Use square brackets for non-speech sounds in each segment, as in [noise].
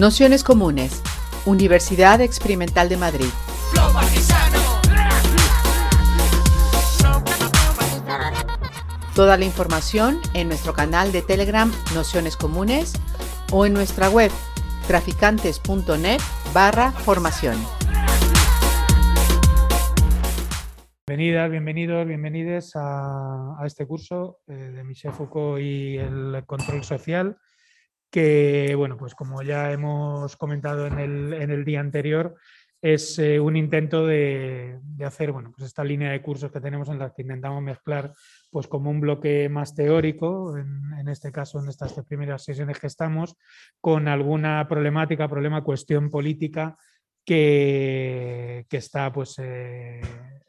Nociones Comunes, Universidad Experimental de Madrid. Toda la información en nuestro canal de Telegram Nociones Comunes o en nuestra web traficantes.net barra formación. Bienvenidas, bienvenidos, bienvenides a, este curso eh, de Michel Foucault y el control social que, bueno, pues como ya hemos comentado en el, día anterior, es eh, un intento de, hacer bueno, pues esta línea de cursos que tenemos en la que intentamos mezclar pues como un bloque más teórico, en, este caso en estas primeras sesiones que estamos, con alguna problemática, problema, cuestión política que, está pues, eh,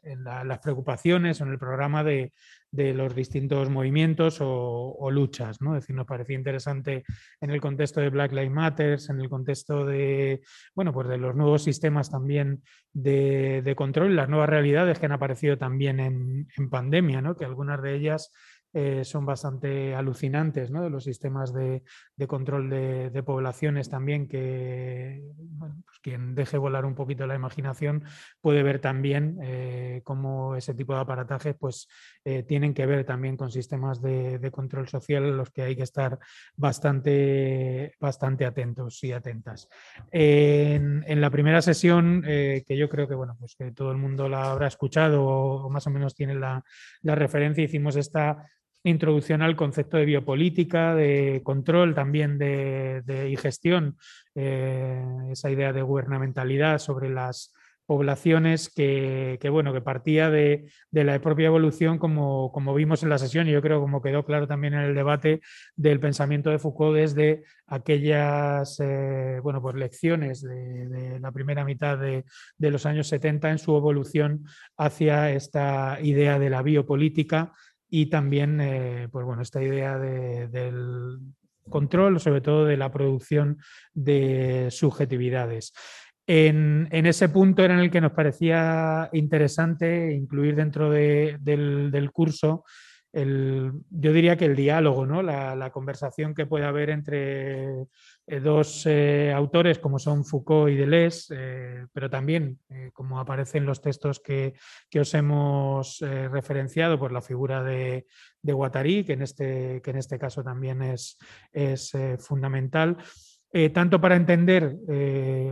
en las preocupaciones o en el programa de, los distintos movimientos o, luchas. ¿no? Es decir, nos parecía interesante en el contexto de Black Lives Matter, en el contexto de, bueno, pues de los nuevos sistemas también de, control, las nuevas realidades que han aparecido también en, en pandemia, ¿no? que algunas de ellas eh, son bastante alucinantes, ¿no? de los sistemas de, control de, poblaciones también, que pues quien deje volar un poquito la imaginación puede ver también eh, cómo ese tipo de aparatajes pues, eh, tienen que ver también con sistemas de, control social los que hay que estar bastante, bastante atentos y atentas. En, la primera sesión, que yo creo que, bueno, pues que todo el mundo la habrá escuchado o, más o menos tiene la, la referencia, hicimos esta introducción al concepto de biopolítica, de control también de, y gestión, eh, esa idea de gubernamentalidad sobre las poblaciones que, bueno, que partía de, la propia evolución como, como, vimos en la sesión y yo creo como quedó claro también en el debate del pensamiento de Foucault desde aquellas eh, bueno, pues lecciones de, la primera mitad de, de, los años 70 en su evolución hacia esta idea de la biopolítica y también eh, pues bueno, esta idea del control, sobre todo de la producción de subjetividades. En, ese punto era en el que nos parecía interesante incluir dentro del, curso yo diría que el diálogo, ¿no? la, conversación que puede haber entre eh, dos eh, autores como son Foucault y Deleuze, eh, pero también, como aparece en los textos que, os hemos referenciado, por la figura de, de, Guattari, que en este, que en este caso también es, es fundamental. Tanto para entender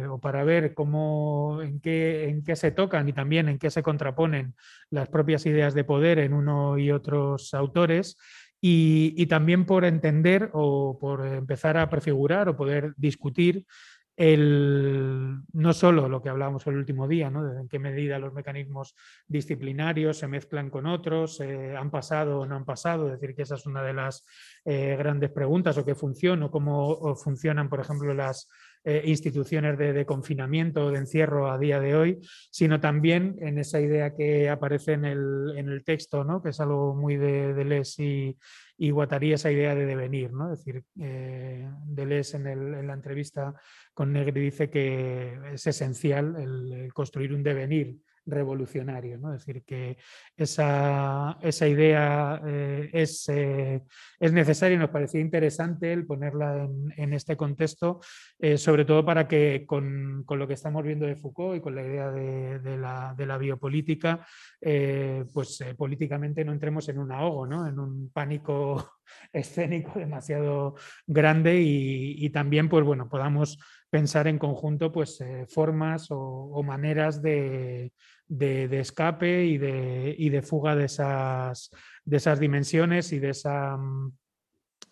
o para ver cómo, en qué, en qué se tocan y también en qué se contraponen las propias ideas de poder en uno y otros autores, y, también por entender o por empezar a prefigurar o poder discutir el, no solo lo que hablábamos el último día, ¿no? en qué medida los mecanismos disciplinarios se mezclan con otros, eh, han pasado o no han pasado, es decir, que esa es una de las eh, grandes preguntas, o qué funciona, o cómo funcionan, por ejemplo, las eh, instituciones de, confinamiento o de encierro a día de hoy, sino también en esa idea que aparece en el, texto, ¿no? que es algo muy de, de Les y, y Guattari esa idea de devenir. ¿no? Es decir, eh, Deleuze en, en, la entrevista con Negri dice que es esencial el, construir un devenir revolucionario. ¿no? Es decir, que esa, esa idea eh, es, eh, es, necesaria y nos parecía interesante el ponerla en, este contexto, eh, sobre todo para que con, con, lo que estamos viendo de Foucault y con la idea de, la, de la, biopolítica, pues políticamente no entremos en un ahogo, ¿no? en un pánico [laughs] escénico demasiado grande y, y también pues bueno, podamos pensar en conjunto pues, formas o, maneras de, escape y de, de, fuga de esas, de esas dimensiones y de esa mm,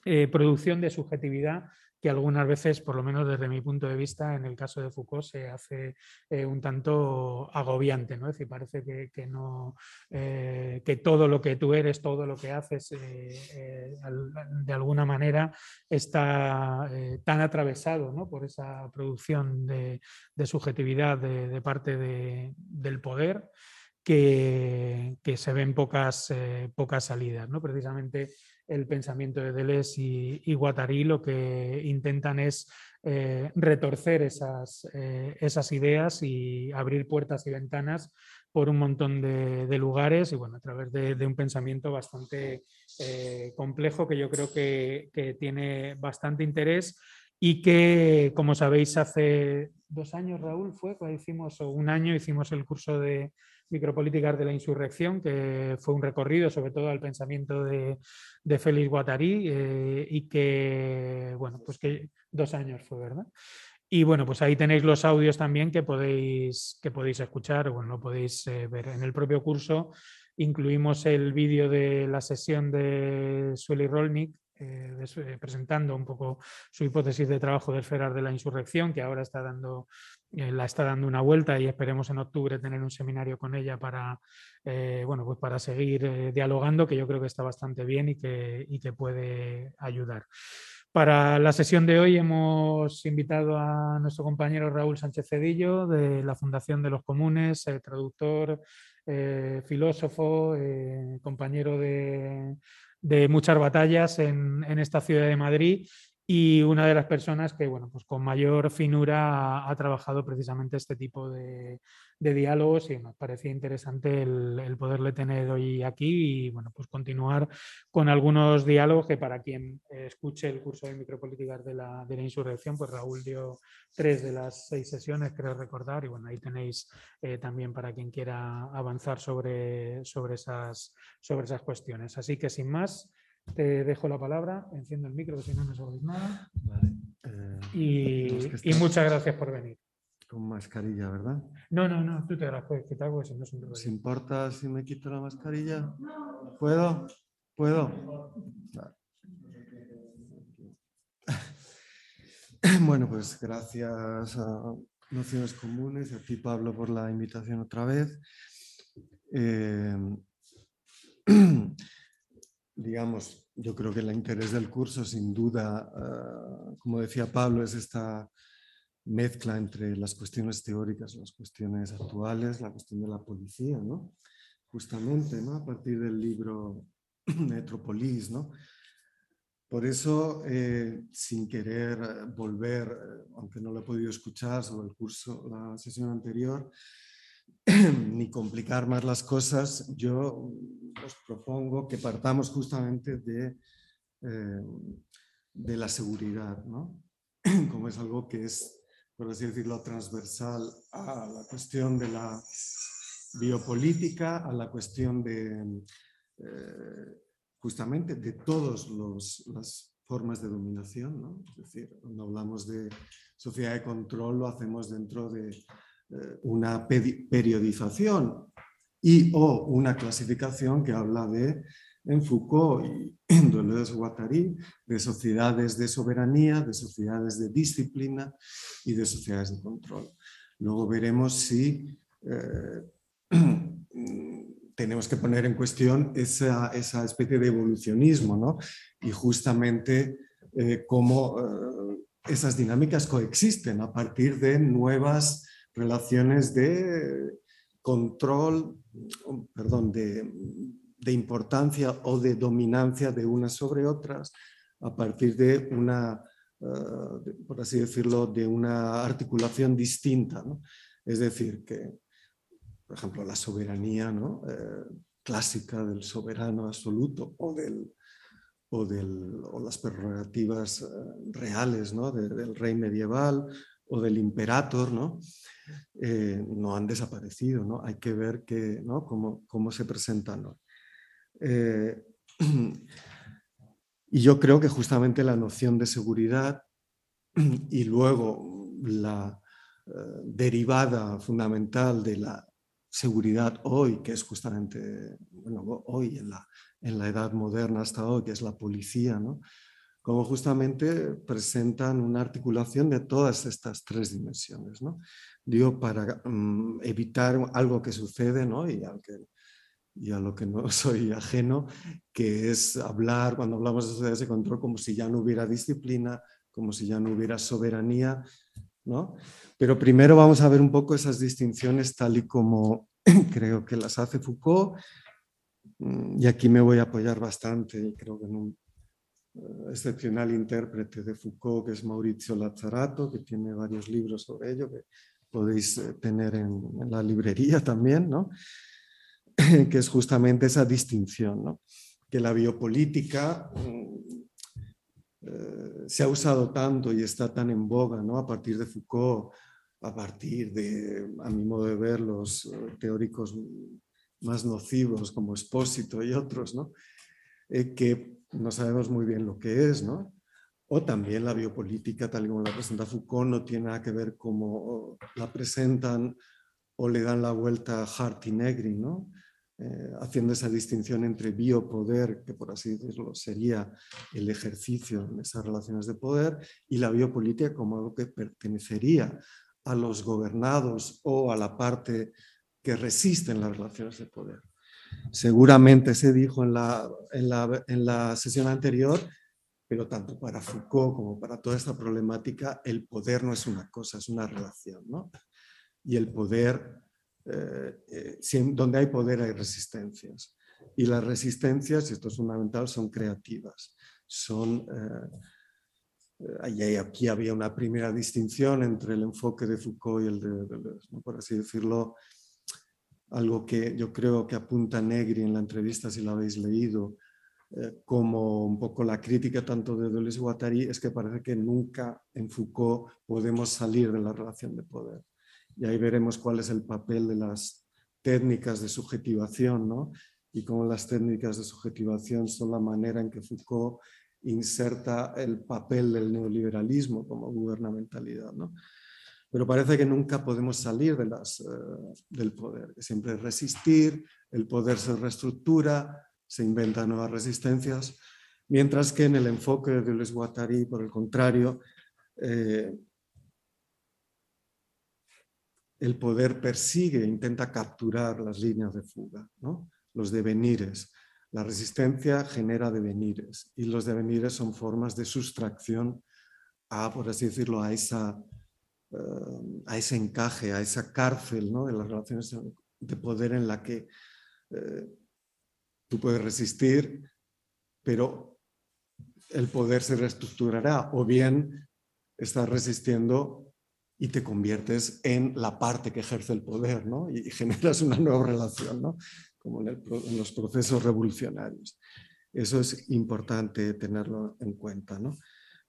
eh, producción de subjetividad que algunas veces, por lo menos desde mi punto de vista, en el caso de Foucault se hace eh, un tanto agobiante, ¿no? Es decir, parece que, no, eh, que todo lo que tú eres, todo lo que haces, eh, de alguna manera está tan atravesado por esa producción de, subjetividad de, parte del poder que, se ven pocas, pocas salidas, ¿no? Precisamente el pensamiento de Deleuze y, Guattari lo que intentan es eh, retorcer esas, eh, esas, ideas y abrir puertas y ventanas por un montón de, lugares y bueno, a través de, un pensamiento bastante eh, complejo que yo creo que, tiene bastante interés y que, como sabéis, hace dos años, Raúl, fue cuando hicimos, o un año, hicimos el curso de micropolíticas de la insurrección, que fue un recorrido sobre todo al pensamiento de, de Félix Guattari eh, y que, bueno, pues que dos años fue, ¿verdad? Y bueno, pues ahí tenéis los audios también que podéis, que podéis escuchar, bueno, lo podéis eh, ver en el propio curso. Incluimos el vídeo de la sesión de Sueli Rolnik, eh, presentando un poco su hipótesis de trabajo del Ferar de la Insurrección, que ahora está dando, la está dando una vuelta y esperemos en octubre tener un seminario con ella para, bueno, pues para seguir dialogando, que yo creo que está bastante bien y que, y puede ayudar. Para la sesión de hoy hemos invitado a nuestro compañero Raúl Sánchez Cedillo de la Fundación de los Comunes, traductor, filósofo, compañero de, de muchas batallas en, esta ciudad de Madrid y una de las personas que, bueno, pues con mayor finura ha, trabajado precisamente este tipo de, diálogos y nos parecía interesante el, poderle tener hoy aquí y, bueno, pues continuar con algunos diálogos que para quien escuche el curso de micropolíticas de la, de la insurrección, pues Raúl dio tres de las seis sesiones, creo recordar, y bueno, ahí tenéis eh, también para quien quiera avanzar sobre, sobre, esas, sobre esas cuestiones. Así que sin más, te dejo la palabra, enciendo el micro, que si no, no sabéis nada. Eh, y, muchas gracias por venir. Con mascarilla, ¿verdad? No, no, no, tú te la puedes quitar porque si no es un ¿Se importa si me quito la mascarilla? ¿Puedo? ¿Puedo? [laughs] Bueno, pues gracias a Nociones Comunes y a ti, Pablo, por la invitación otra vez. Eh, [clears throat] digamos, yo creo que el interés del curso, sin duda, ah, como decía Pablo, es esta mezcla entre las cuestiones teóricas las cuestiones actuales, la cuestión de la policía, ¿no? Justamente, ¿no? A partir del libro [clears throat] Metropolis, ¿no? Por eso, eh, sin querer volver, aunque no lo he podido escuchar sobre el curso, la sesión anterior, [clears throat] ni complicar más las cosas, yo os propongo que partamos justamente de, eh, de la seguridad, ¿no? [clears throat] como es algo que es, por así decirlo, transversal a la cuestión de la biopolítica, a la cuestión de eh, justamente de todas las formas de dominación. ¿no? Es decir, cuando hablamos de sociedad de control lo hacemos dentro de eh, una periodización y o una clasificación que habla de, en Foucault y [clears throat] en Deleuze-Guattari, de sociedades de soberanía, de sociedades de disciplina y de sociedades de control. Luego veremos si eh, [clears throat] tenemos que poner en cuestión esa, esa especie de evolucionismo ¿no? y justamente eh, cómo esas dinámicas coexisten a partir de nuevas relaciones de control, perdón, de, importancia o de dominancia de unas sobre otras a partir de una, eh, por así decirlo, de una articulación distinta. Es decir, que, por ejemplo, la soberanía eh, clásica del soberano absoluto o, del, o, del, o las prerrogativas eh, reales del rey medieval o del imperator, ¿no? Eh, no han desaparecido, ¿no? Hay que ver que, ¿no? cómo, cómo se presentan. Eh, [clears throat] y yo creo que justamente la noción de seguridad [clears throat] y luego la eh, derivada fundamental de la seguridad hoy, que es justamente, bueno, hoy en la, en la edad moderna hasta hoy, que es la policía, ¿no? Como justamente presentan una articulación de todas estas tres dimensiones. ¿no? Digo, para mm, evitar algo que sucede ¿no? y, y a lo que no [laughs] soy ajeno, que es hablar, cuando hablamos de sociedades de control, como si ya no hubiera disciplina, como si ya no hubiera soberanía. ¿no? Pero primero vamos a ver un poco esas distinciones tal y como [clears throat] creo que las hace Foucault. Mm, y aquí me voy a apoyar bastante, creo que en un excepcional intérprete de Foucault, que es Maurizio Lazzarato, que tiene varios libros sobre ello, que podéis eh, tener en, la librería también, ¿no? [laughs] que es justamente esa distinción, ¿no? que la biopolítica mm, eh, se ha usado tanto y está tan en boga, ¿no? A partir de Foucault, a partir de, a mi modo de ver, los eh, teóricos más nocivos como Espósito y otros, ¿no? Eh, que no sabemos muy bien lo que es, ¿no? O también la biopolítica, tal y como la presenta Foucault, no tiene nada que ver cómo la presentan o le dan la vuelta a Hart y Negri, ¿no? Eh, haciendo esa distinción entre biopoder, que por así decirlo sería el ejercicio de esas relaciones de poder, y la biopolítica como algo que pertenecería a los gobernados o a la parte que resisten las relaciones de poder. Seguramente se dijo en la, en la, en la sesión anterior, pero tanto para Foucault como para toda esta problemática, el poder no es una cosa, es una relación. ¿no? Y el poder eh, eh, donde hay poder hay resistencias. Y las resistencias, y esto es fundamental, son creativas. Son, eh, aquí había una primera distinción entre el enfoque de Foucault y el de por así decirlo, algo que yo creo que apunta Negri en la entrevista, si la habéis leído, como un poco la crítica tanto de Deleuze y Guattari, es que parece que nunca en Foucault podemos salir de la relación de poder y ahí veremos cuál es el papel de las técnicas de subjetivación, ¿no? y cómo las técnicas de subjetivación son la manera en que Foucault inserta el papel del neoliberalismo como gubernamentalidad. ¿no? Pero parece que nunca podemos salir eh, del poder, siempre es resistir, el poder se reestructura, se inventan nuevas resistencias, mientras que en el enfoque de Deleuze Guattari, por el contrario, eh, el poder persigue, intenta capturar las líneas de fuga, ¿no? los devenires. La resistencia genera devenires y los devenires son formas de sustracción a, por así decirlo, a, esa, eh, a ese encaje, a esa cárcel ¿no? de las relaciones de poder en la que eh, tú puedes resistir, pero el poder se reestructurará o bien estás resistiendo y te conviertes en la parte que ejerce el poder ¿no? y generas una nueva relación, ¿no? como en, los procesos revolucionarios. Eso es importante tenerlo en cuenta. ¿no?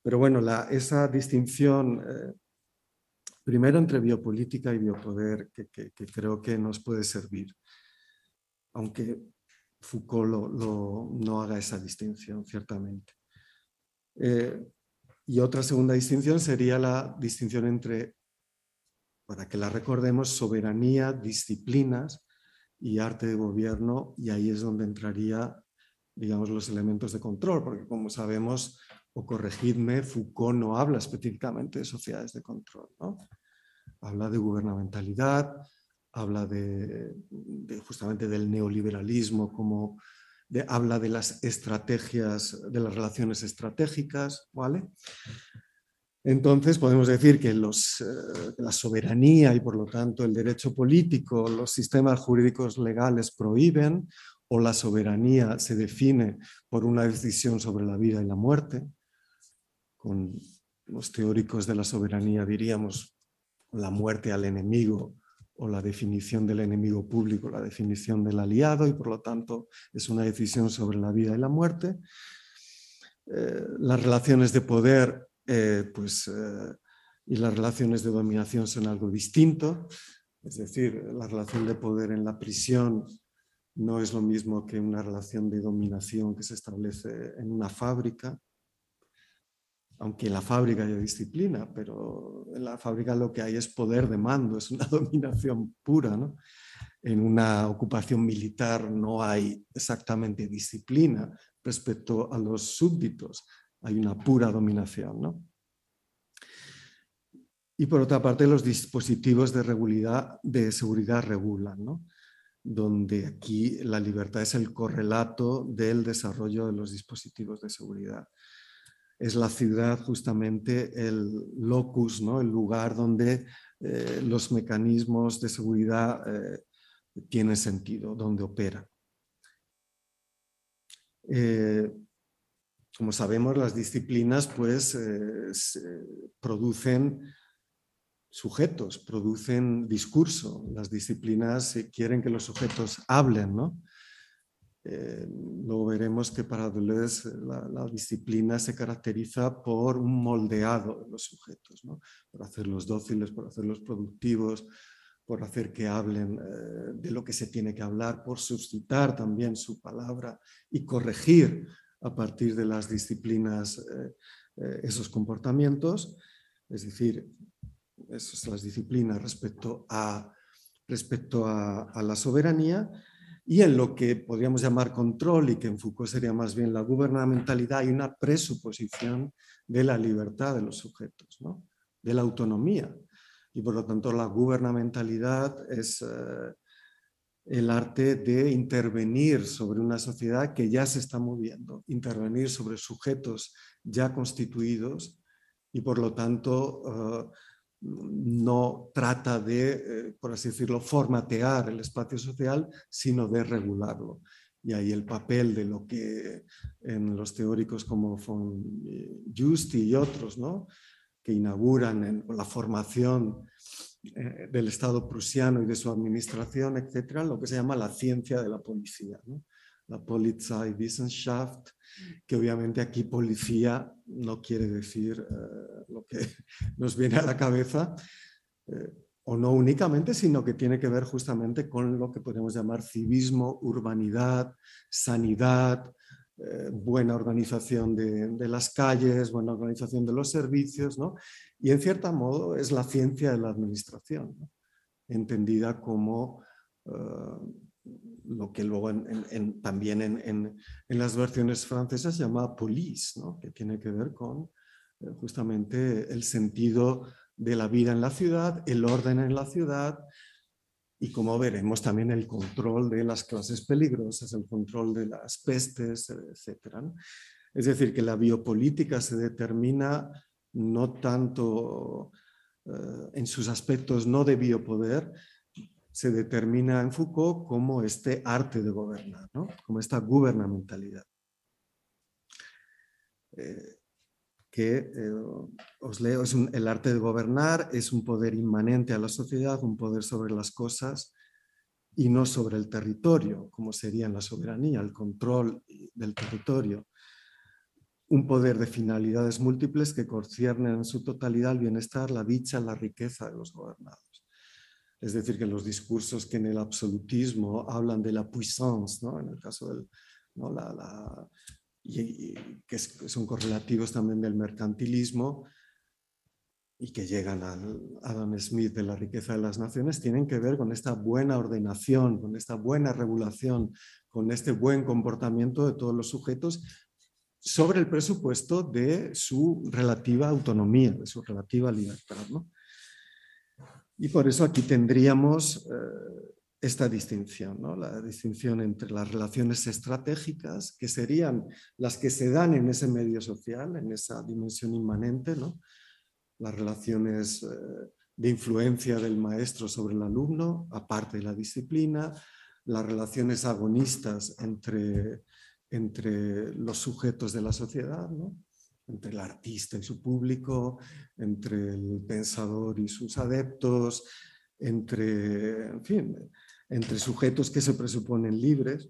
Pero bueno, esa distinción, eh, primero entre biopolítica y biopoder, que, creo que nos puede servir, aunque Foucault no haga esa distinción, ciertamente. Eh, y otra segunda distinción sería la distinción entre para que la recordemos, soberanía, disciplinas y arte de gobierno, y ahí es donde entraría, digamos, los elementos de control, porque como sabemos, o corregidme, Foucault no habla específicamente de sociedades de control, ¿no? Habla de gubernamentalidad, habla de, justamente del neoliberalismo, como de, habla de las estrategias, de las relaciones estratégicas, ¿vale? Entonces podemos decir que los, eh, la soberanía y por lo tanto el derecho político, los sistemas jurídicos legales prohíben o la soberanía se define por una decisión sobre la vida y la muerte. Con los teóricos de la soberanía diríamos la muerte al enemigo o la definición del enemigo público, la definición del aliado y por lo tanto es una decisión sobre la vida y la muerte. Eh, las relaciones de poder eh, pues, eh, y las relaciones de dominación son algo distinto. Es decir, la relación de poder en la prisión no es lo mismo que una relación de dominación que se establece en una fábrica, aunque en la fábrica hay disciplina, pero en la fábrica lo que hay es poder de mando, es una [laughs] dominación pura. ¿no? En una ocupación militar no hay exactamente disciplina respecto a los súbditos, hay una pura dominación. ¿no? Y por otra parte, los dispositivos de, de seguridad regulan, ¿no? donde aquí la libertad es el correlato del desarrollo de los dispositivos de seguridad. Es la ciudad justamente el locus, ¿no? el lugar donde eh, los mecanismos de seguridad eh, tienen sentido, donde operan. Eh, como sabemos, las disciplinas pues, producen sujetos, producen discurso. Las disciplinas quieren que los sujetos hablen, ¿no? Eh, luego veremos que para Deleuze la, disciplina se caracteriza por un moldeado de los sujetos, por hacerlos dóciles, por hacerlos productivos, por hacer que hablen eh, de lo que se tiene que hablar, por suscitar también su palabra y corregir a partir de las disciplinas eh, esos comportamientos, es decir, esas las disciplinas respecto a, respecto a la soberanía y en lo que podríamos llamar control y que en Foucault sería más bien la gubernamentalidad, hay una presuposición de la libertad de los sujetos, de la autonomía. Y por lo tanto la gubernamentalidad es eh, el arte de intervenir sobre una sociedad que ya se está moviendo, intervenir sobre sujetos ya constituidos y por lo tanto eh, no trata de, eh, por así decirlo, formatear el espacio social, sino de regularlo. Y ahí el papel de lo que en los teóricos como von Justi y otros, ¿no? que inauguran en la formación eh, del Estado prusiano y de su administración, etcétera, lo que se llama la ciencia de la policía. La Polizeiwissenschaft, que obviamente aquí policía no quiere decir eh, lo que [laughs] nos viene a la cabeza, eh, o no únicamente, sino que tiene que ver justamente con lo que podemos llamar civismo, urbanidad, sanidad, eh, buena organización de, las calles, buena organización de los servicios, ¿no? y en cierto modo es la ciencia de la administración, entendida como lo que luego también en, las versiones francesas se llama police, que tiene que ver con eh, justamente el sentido de la vida en la ciudad, el orden en la ciudad y como veremos también el control de las clases peligrosas, el control de las pestes, etc. Es decir, que la biopolítica se determina no tanto eh, en sus aspectos no de biopoder, se determina en Foucault como este arte de gobernar, como esta gubernamentalidad. Eh, que eh, os leo, es el arte de gobernar es un poder inmanente a la sociedad, un poder sobre las cosas y no sobre el territorio, como sería en la soberanía, el control del territorio. Un poder de finalidades múltiples que conciernen en su totalidad el bienestar, la dicha, la riqueza de los gobernados. Es decir, que los discursos que en el absolutismo hablan de la puissance, ¿no? en el caso del... ¿no? La, y, que son correlativos también del mercantilismo y que llegan al Adam Smith de la riqueza de las naciones, tienen que ver con esta buena ordenación, con esta buena regulación, con este buen comportamiento de todos los sujetos sobre el presupuesto de su relativa autonomía, de su relativa libertad. ¿no? Y por eso aquí tendríamos eh, esta distinción, ¿no? la distinción entre las relaciones estratégicas, que serían las que se dan en ese medio social, en esa dimensión inmanente, ¿no? las relaciones eh, de influencia del maestro sobre el alumno, aparte de la disciplina, las relaciones agonistas entre, entre los sujetos de la sociedad, ¿no? Entre el artista y su público, entre el pensador y sus adeptos, entre, en fin, entre sujetos que se presuponen libres.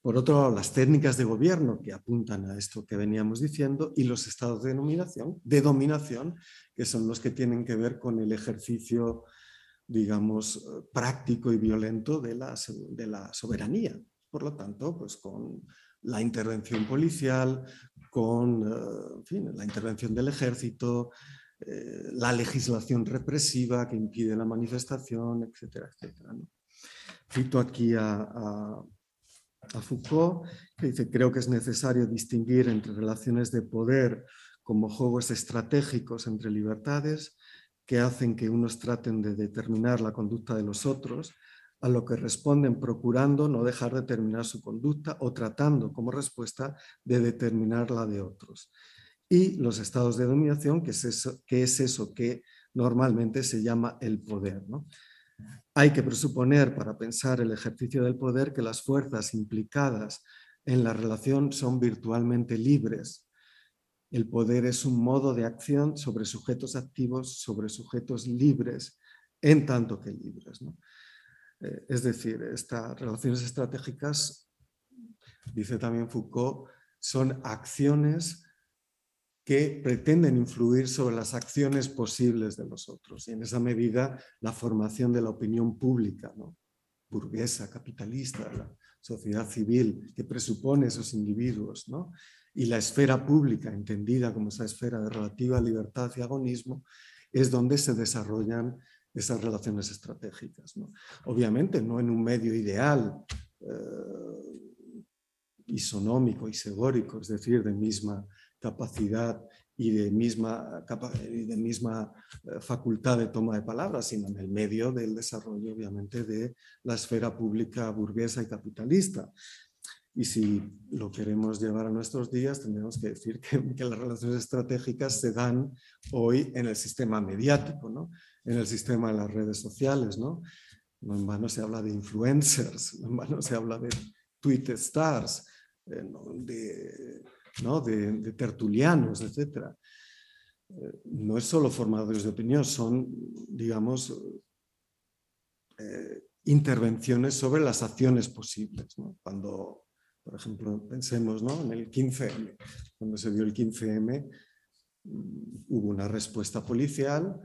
Por otro lado, las técnicas de gobierno que apuntan a esto que veníamos diciendo y los estados de dominación, de dominación que son los que tienen que ver con el ejercicio, digamos, práctico y violento de la, de la soberanía. Por lo tanto, pues con la intervención policial, con eh, la intervención del ejército, eh, la legislación represiva que impide la manifestación, etcétera, etcétera. Cito aquí a, Foucault, que dice, creo que es necesario distinguir entre relaciones de poder como juegos estratégicos entre libertades que hacen que unos traten de determinar la conducta de los otros a lo que responden procurando no dejar de determinar su conducta o tratando como respuesta de determinar la de otros. Y los estados de dominación, que es eso que, es eso que normalmente se llama el poder. Hay que presuponer para pensar el ejercicio del poder que las fuerzas implicadas en la relación son virtualmente libres. El poder es un modo de acción sobre sujetos activos, sobre sujetos libres, en tanto que libres. ¿no? Eh, es decir, estas relaciones estratégicas, dice también Foucault, son acciones que pretenden influir sobre las acciones posibles de los otros. Y en esa medida, la formación de la opinión pública, burguesa, capitalista, la sociedad civil, que presupone esos individuos, ¿no? y la esfera pública, entendida como esa esfera de relativa libertad y agonismo, es donde se desarrollan esas relaciones estratégicas. Obviamente no en un medio ideal, eh, isonómico, isegórico, es decir, de misma capacidad y de misma, de misma eh, facultad de toma de palabras, sino en el medio del desarrollo, obviamente, de la esfera pública burguesa y capitalista. Y si lo queremos llevar a nuestros días, tendríamos que decir que, las relaciones estratégicas se dan hoy en el sistema mediático, ¿no? En el sistema de las redes sociales. ¿no? en vano se habla de influencers, no en vano se habla de tweet stars, eh, de, ¿no? de, tertulianos, etc. Eh, no es solo formadores de opinión, son, digamos, eh, intervenciones sobre las acciones posibles. Cuando por ejemplo, pensemos ¿no? en el 15M. Cuando se dio el 15M mm, hubo una respuesta policial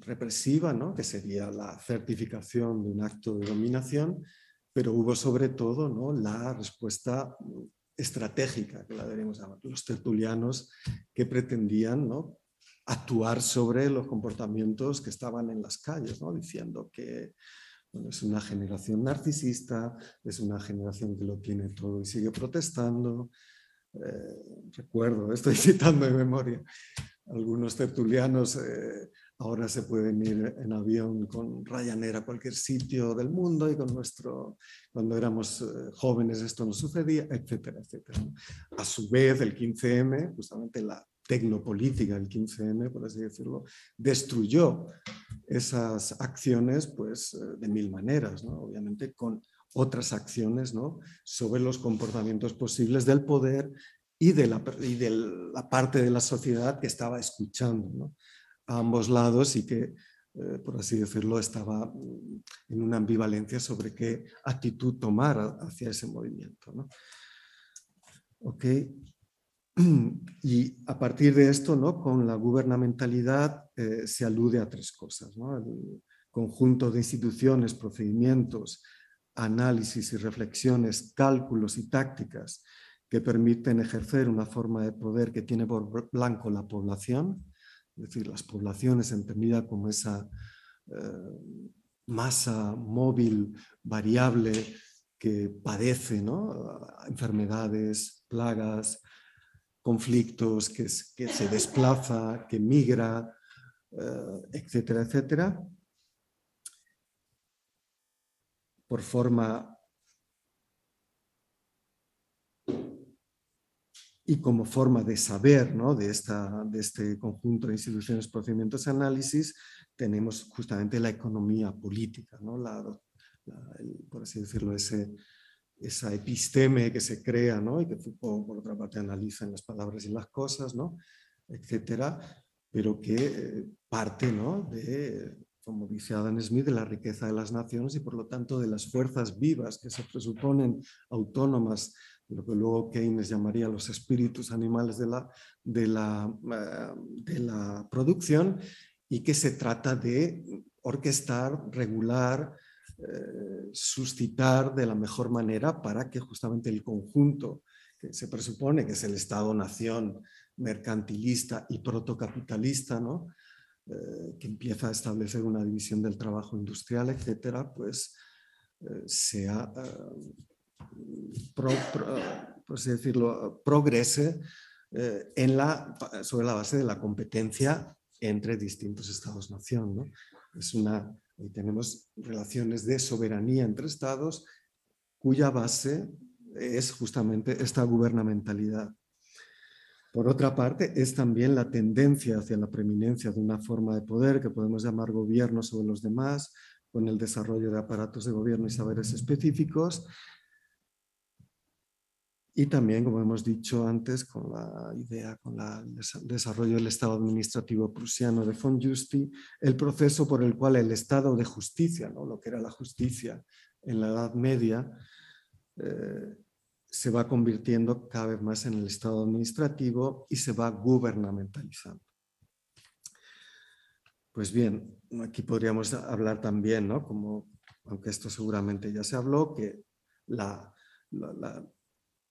represiva, ¿no? que sería la certificación de un acto de dominación, pero hubo sobre todo ¿no? la respuesta estratégica, que la deberíamos llamar, los tertulianos que pretendían ¿no? actuar sobre los comportamientos que estaban en las calles, ¿no? diciendo que es una generación narcisista, es una generación que lo tiene todo y sigue protestando. Eh, recuerdo, estoy [laughs] citando de memoria, algunos tertulianos eh, ahora se pueden ir en avión con Ryanair a cualquier sitio del mundo y con nuestro, cuando éramos eh, jóvenes esto no sucedía, etcétera, etcétera. A su vez, el 15M, justamente la tecnopolítica del 15M, por así decirlo, destruyó esas acciones pues, eh, de mil maneras, ¿no? obviamente con otras acciones ¿no? sobre los comportamientos posibles del poder y de la, y de la parte de la sociedad que estaba escuchando ¿no? A ambos lados y que, eh, por así decirlo, estaba mm, en una ambivalencia sobre qué actitud tomar hacia ese movimiento. ¿no? Okay. [clears throat] Y a partir de esto, ¿no? con la gubernamentalidad eh, se alude a tres cosas. El conjunto de instituciones, procedimientos, análisis y reflexiones, cálculos y tácticas que permiten ejercer una forma de poder que tiene por blanco la población, es decir, las poblaciones entendidas como esa eh, masa móvil, variable, que padece enfermedades, plagas, conflictos, que, que se desplaza, que migra, eh, etcétera, etcétera, por forma y como forma de saber ¿no? de, esta, de este conjunto de instituciones, procedimientos y análisis, tenemos justamente la economía política, ¿no? la, por así decirlo, ese, esa episteme que se crea, ¿no? y que Foucault, por otra parte, analiza en las palabras y las cosas, ¿no? etcétera, pero que eh, parte ¿no? de, como dice Adam Smith, de la riqueza de las naciones y por lo tanto de las fuerzas vivas que se presuponen autónomas, lo que luego Keynes llamaría los espíritus animales de la, de la, eh, de la producción y que se trata de orquestar, regular, eh, suscitar de la mejor manera para que justamente el conjunto que se presupone que es el Estado-nación mercantilista y protocapitalista, ¿no? Eh, que empieza a establecer una división del trabajo industrial, etcétera, pues sea, por así decirlo, progrese en la, sobre la base de la competencia entre distintos estados-nación. ¿no? Es una Hoy tenemos relaciones de soberanía entre estados cuya base es justamente esta gubernamentalidad. Por otra parte, es también la tendencia hacia la preeminencia de una forma de poder que podemos llamar gobierno sobre los demás, con el desarrollo de aparatos de gobierno y saberes específicos, y también, como hemos dicho antes, con la idea, con el desarrollo del Estado administrativo prusiano de von Justi, el proceso por el cual el Estado de justicia, ¿no? lo que era la justicia en la Edad Media, eh, se va convirtiendo cada vez más en el Estado administrativo y se va gubernamentalizando. Pues bien, aquí podríamos hablar también, ¿no? como, aunque esto seguramente ya se habló, que la,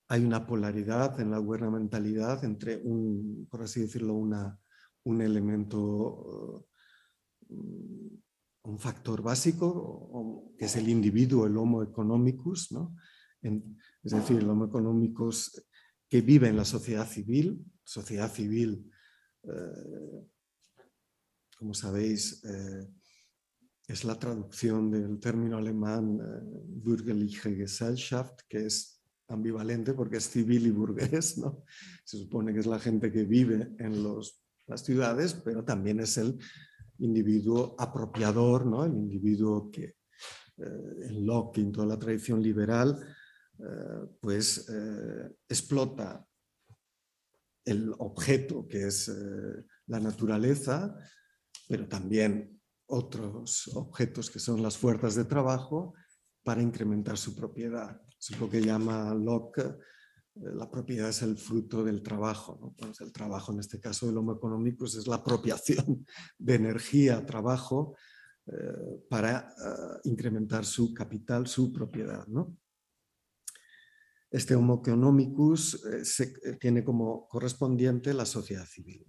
hay una polaridad en la gubernamentalidad entre un, por así decirlo, una, un elemento, un factor básico, que es el individuo, el homo economicus, ¿no? es decir, el homo economicus que vive en la sociedad civil, sociedad civil, eh, como sabéis, eh, es la traducción del término alemán eh, Bürgerliche Gesellschaft, que es ambivalente porque es civil y burgués, ¿no? Se supone que es la gente que vive en los, las ciudades, pero también es el individuo apropiador, ¿no? El individuo que eh, en Locke, en toda la tradición liberal, eh, pues eh, explota el objeto que es la naturaleza, pero también otros objetos que son las fuerzas de trabajo para incrementar su propiedad. Es lo que llama Locke, eh, la propiedad es el fruto del trabajo. el trabajo, en este caso del homo económico, pues es la apropiación [laughs] de energía, trabajo, eh, para eh, incrementar su capital, su propiedad. Este homo economicus tiene como correspondiente la sociedad civil.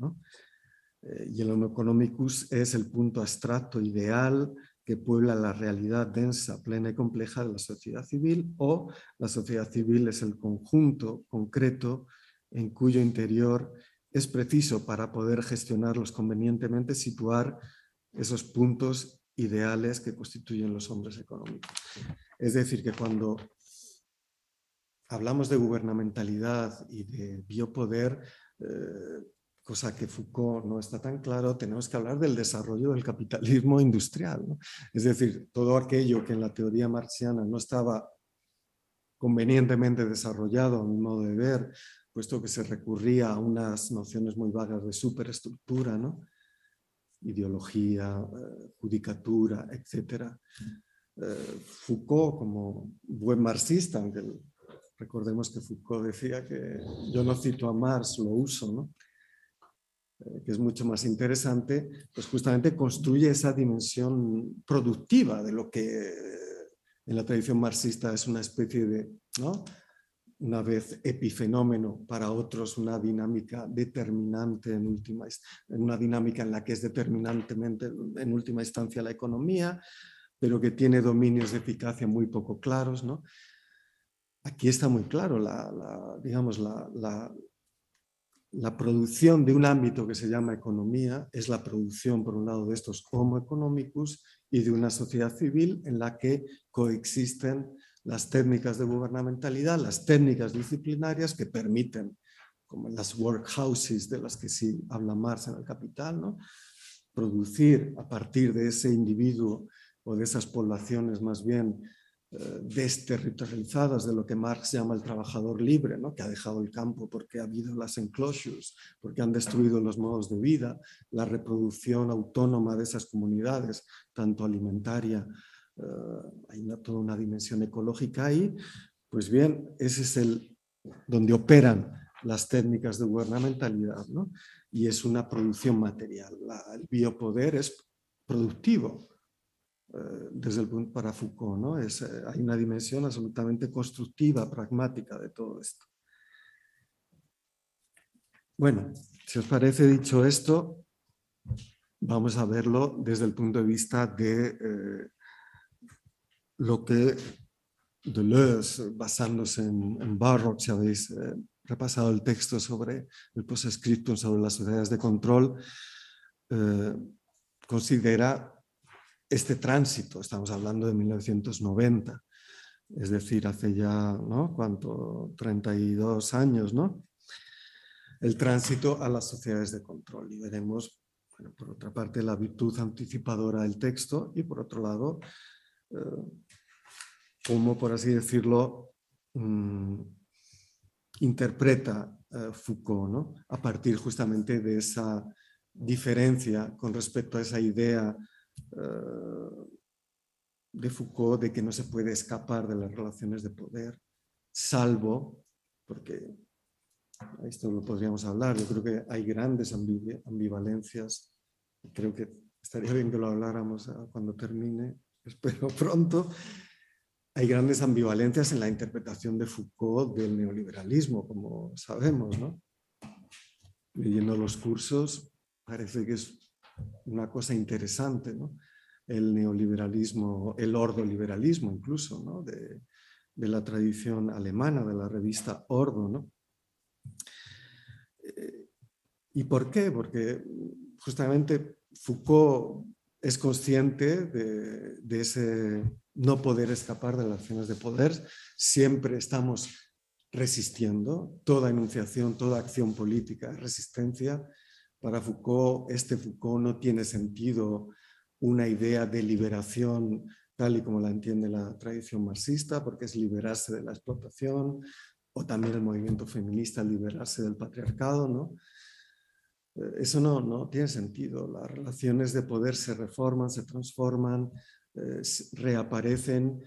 y el homo economicus es el punto abstracto ideal que puebla la realidad densa, plena y compleja de la sociedad civil o la sociedad civil es el conjunto concreto en cuyo interior es preciso para poder gestionarlos convenientemente situar esos puntos ideales que constituyen los hombres económicos. Es decir, que cuando hablamos de gubernamentalidad y de biopoder, eh, cosa que Foucault no está tan claro, tenemos que hablar del desarrollo del capitalismo industrial. Es decir, todo aquello que en la teoría marxiana no estaba convenientemente desarrollado, a mi modo de ver, puesto que se recurría a unas nociones muy vagas de superestructura, ¿no? ideología, eh, judicatura, etc. Eh, Foucault, como buen marxista, aunque recordemos que Foucault decía que yo no cito a Marx, lo uso, ¿no? Eh, que es mucho más interesante, pues justamente construye esa dimensión productiva de lo que en la tradición marxista es una especie de, ¿no? una vez epifenómeno, para otros una dinámica determinante en última en una dinámica en la que es determinantemente en última instancia la economía, pero que tiene dominios de eficacia muy poco claros. ¿no? Aquí está muy claro la, digamos, la, la producción de un ámbito que se llama economía es la producción, por un lado, de estos homo economicus y de una sociedad civil en la que coexisten las técnicas de gubernamentalidad, las técnicas disciplinarias que permiten, como las workhouses de las que sí habla Marx en el Capital, ¿no? producir a partir de ese individuo o de esas poblaciones más bien desterritorializadas de lo que Marx llama el trabajador libre, ¿no? que ha dejado el campo porque ha habido las enclosures, porque han destruido los modos de vida, la reproducción autónoma de esas comunidades, tanto alimentaria, eh, hay toda una dimensión ecológica ahí, pues bien, ese es el donde operan las técnicas de gubernamentalidad, ¿no? y es una producción material. el biopoder es productivo, eh, desde el punto para Foucault, ¿no? Es, eh, hay una dimensión absolutamente constructiva, pragmática de todo esto. Bueno, si os parece dicho esto, vamos a verlo desde el punto de vista de eh, lo que Deleuze, basándose en, en Barrock, si habéis repasado el texto sobre el postscriptum sobre las sociedades de control, considera este tránsito, estamos hablando de 1990, es decir, hace ya, ¿no? ¿Cuánto? 32 años, ¿no? El tránsito a las sociedades de control. Y veremos, por otra parte, la virtud anticipadora del texto y por otro lado, eh, cómo, por así decirlo, mm, interpreta eh, Foucault, ¿no? a partir justamente de esa diferencia con respecto a esa idea eh, de Foucault de que no se puede escapar de las relaciones de poder, salvo, porque esto lo podríamos hablar, yo creo que hay grandes ambivalencias, creo que estaría bien que lo habláramos ah, cuando termine, [laughs] espero pronto, hay grandes ambivalencias en la interpretación de Foucault del neoliberalismo, como sabemos. Leyendo los cursos parece que es una cosa interesante, ¿no? El neoliberalismo, el ordoliberalismo incluso, ¿no? De, de la tradición alemana, de la revista Ordo, ¿no? Eh, ¿Y por qué? Porque justamente Foucault es consciente de, ese no poder escapar de las acciones de poder. Siempre estamos resistiendo toda enunciación, toda acción política, resistencia. Para Foucault, este Foucault no tiene sentido una idea de liberación tal y como la entiende la tradición marxista, porque es liberarse de la explotación, o también el movimiento feminista liberarse del patriarcado, ¿no? Eh, eso no, no tiene sentido. Las relaciones de poder se reforman, se transforman, eh, reaparecen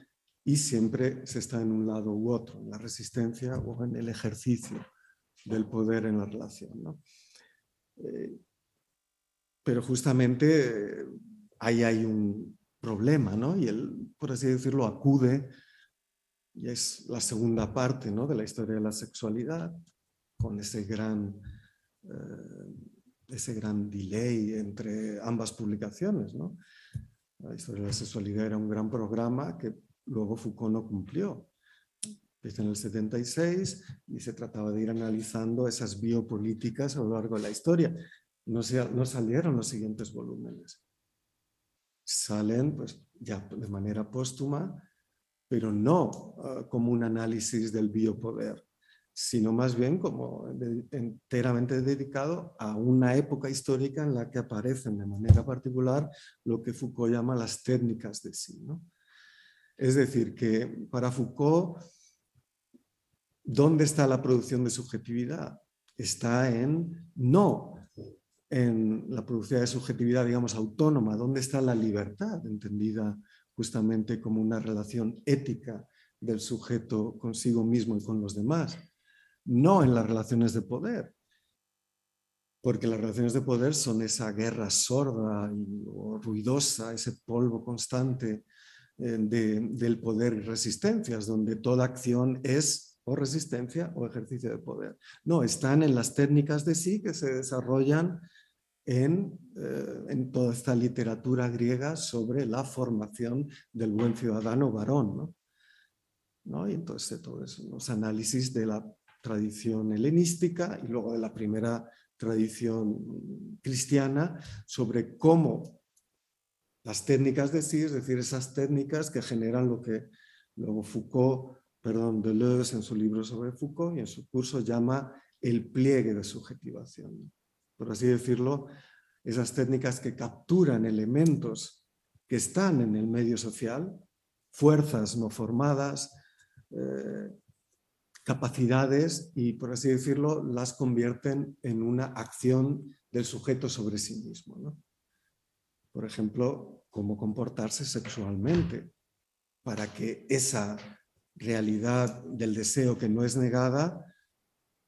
y siempre se está en un lado u otro, en la resistencia o en el ejercicio del poder en la relación. Eh, pero justamente ahí hay un problema, ¿no? Y él, por así decirlo, acude, y es la segunda parte ¿no? de la historia de la sexualidad, con ese gran ese gran delay entre ambas publicaciones. ¿no? La historia de la sexualidad era un gran programa que luego Foucault no cumplió. Desde el 76 y se trataba de ir analizando esas biopolíticas a lo largo de la historia. No, no salieron los siguientes volúmenes. Salen pues, ya de manera póstuma, pero no ah, como un análisis del biopoder, sino más bien como enteramente dedicado a una época histórica en la que aparecen de manera particular lo que Foucault llama las técnicas de sí. Es decir, que para Foucault, ¿dónde está la producción de subjetividad? Está en, no en la producción de subjetividad, digamos, autónoma, ¿dónde está la libertad, entendida justamente como una relación ética del sujeto consigo mismo y con los demás? no en las relaciones de poder, porque las relaciones de poder son esa guerra sorda y, o ruidosa, ese polvo constante eh, del poder y resistencias, donde toda acción es o resistencia o ejercicio de poder. No, están en las técnicas de sí que se desarrollan en, eh, toda esta literatura griega sobre la formación del buen ciudadano varón. ¿no? ¿No? Y entonces todo eso, los análisis de la tradición helenística y luego de la primera tradición cristiana sobre cómo las técnicas de sí, es decir, esas técnicas que generan lo que luego Foucault, perdón, Deleuze en su libro sobre Foucault y en su curso llama el pliegue de subjetivación. Por así decirlo, esas técnicas que capturan elementos que están en el medio social, fuerzas no formadas, eh, capacidades y, por así decirlo, las convierten en una acción del sujeto sobre sí mismo. Por ejemplo, cómo comportarse sexualmente para que esa realidad del deseo que no es negada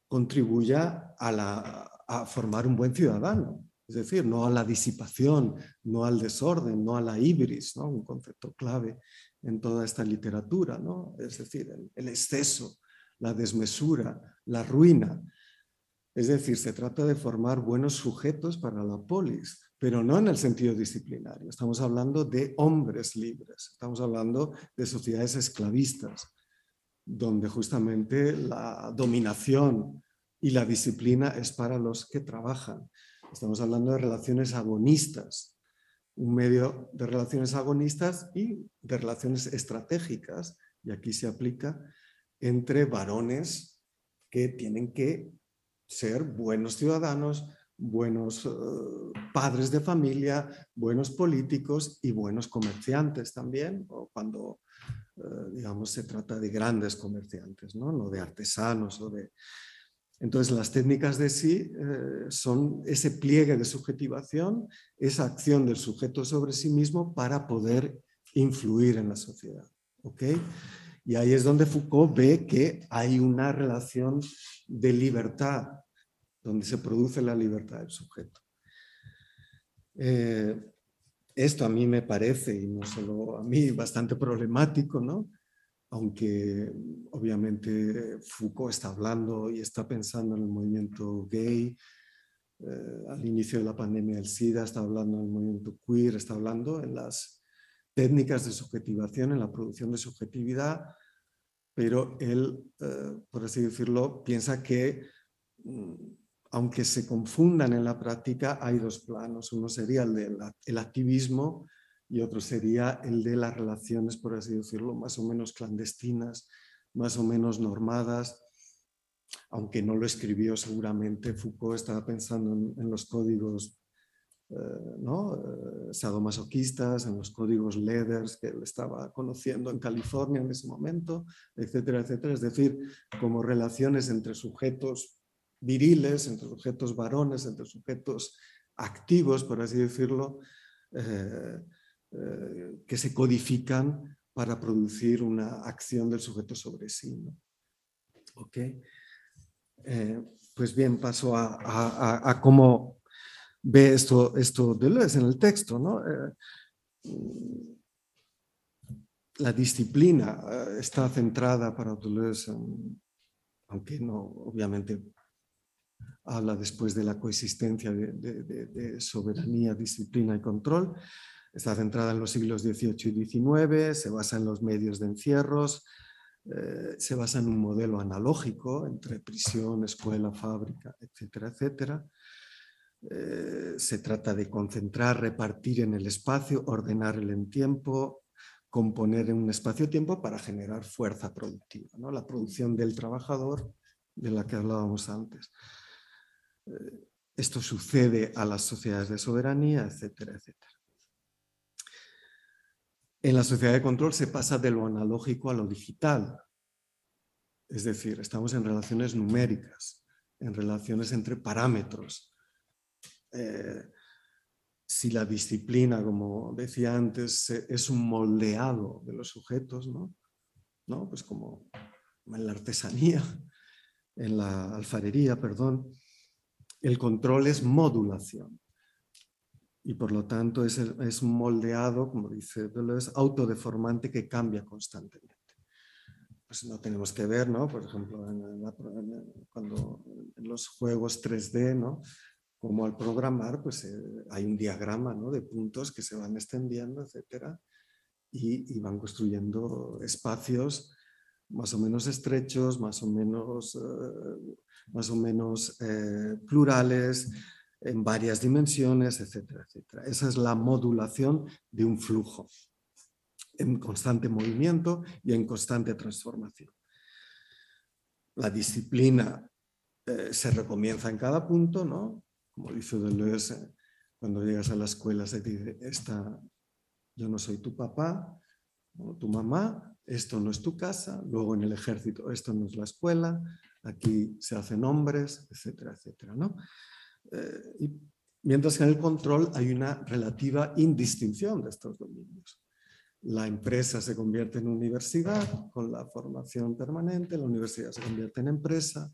contribuya a, formar un buen ciudadano. Es decir, no a la disipación, no al desorden, no a la ibris, ¿no? un concepto clave en toda esta literatura, ¿no? es decir, el exceso la desmesura, la ruina. Es decir, se trata de formar buenos sujetos para la polis, pero no en el sentido disciplinario. Estamos hablando de hombres libres, estamos hablando de sociedades esclavistas, donde justamente la dominación y la disciplina es para los que trabajan. Estamos hablando de relaciones agonistas, un medio de relaciones agonistas y de relaciones estratégicas, y aquí se aplica entre varones que tienen que ser buenos ciudadanos, buenos eh, padres de familia, buenos políticos y buenos comerciantes también, o cuando, digamos, se trata de grandes comerciantes, ¿no? no de artesanos o de... Entonces, las técnicas de sí eh, son ese pliegue de subjetivación, esa acción del sujeto sobre sí mismo para poder influir en la sociedad. ¿ok? Y ahí es donde Foucault ve que hay una relación de libertad, donde se produce la libertad del sujeto. Eh, esto a mí me parece, y no solo a mí, [laughs] bastante problemático, ¿no? aunque obviamente Foucault está hablando y está pensando en el movimiento gay, eh, al inicio de la pandemia del SIDA, está hablando en el movimiento queer, está hablando en las técnicas de subjetivación, en la producción de subjetividad, pero él, eh, por así decirlo, piensa que mm, aunque se confundan en la práctica, hay dos planos. Uno sería el del activismo y otro sería el de las relaciones, por así decirlo, más o menos clandestinas, más o menos normadas, aunque no lo escribió seguramente, Foucault estaba pensando en, los códigos eh, ¿no? Eh, sadomasoquistas, en los códigos Leathers que él estaba conociendo en California en ese momento, etcétera, etcétera. Es decir, como relaciones entre sujetos viriles, entre sujetos varones, entre sujetos activos, por así decirlo, eh, eh, que se codifican para producir una acción del sujeto sobre sí. Eh, pues bien, paso a, cómo ve esto, esto Deleuze en el texto. Eh, la disciplina está centrada para Deleuze, aunque no, obviamente habla después de la coexistencia de soberanía, disciplina y control, Está centrada en los siglos XVIII y XIX, se basa en los medios de encierros, eh, se basa en un modelo analógico entre prisión, escuela, fábrica, etcétera, etcétera. Eh, se trata de concentrar, repartir en el espacio, ordenar el tiempo, componer en un espacio-tiempo para generar fuerza productiva, ¿no? la producción del trabajador de la que hablábamos antes. Eh, esto sucede a las sociedades de soberanía, etcétera, etcétera. En la sociedad de control se pasa de lo analógico a lo digital. Es decir, estamos en relaciones numéricas, en relaciones entre parámetros. Eh, si la disciplina, como decía antes, es un moldeado de los sujetos, ¿no? ¿No? Pues como en la artesanía, en la alfarería, perdón, el control es modulación y por lo tanto es, es moldeado, como dice Deleuze, autodeformante que cambia constantemente. Pues no tenemos que ver, ¿no? por ejemplo, en, cuando en los juegos 3D, ¿no? como al programar, pues eh, hay un diagrama ¿no? de puntos que se van extendiendo, etcétera, y, y, van construyendo espacios más o menos estrechos, más o menos, eh, más o menos eh, plurales, en varias dimensiones, etcétera, etcétera. Esa es la modulación de un flujo en constante movimiento y en constante transformación. La disciplina eh, se recomienza en cada punto, ¿no? Como dice Deleuze, cuando llegas a la escuela se dice, esta, yo no soy tu papá, o tu mamá, esto no es tu casa, luego en el ejército, esto no es la escuela, aquí se hacen hombres, etcétera, etcétera, ¿no? Eh, mientras que en el control hay una relativa indistinción de estos dominios. La empresa se convierte en universidad con la formación permanente, la universidad se convierte en empresa,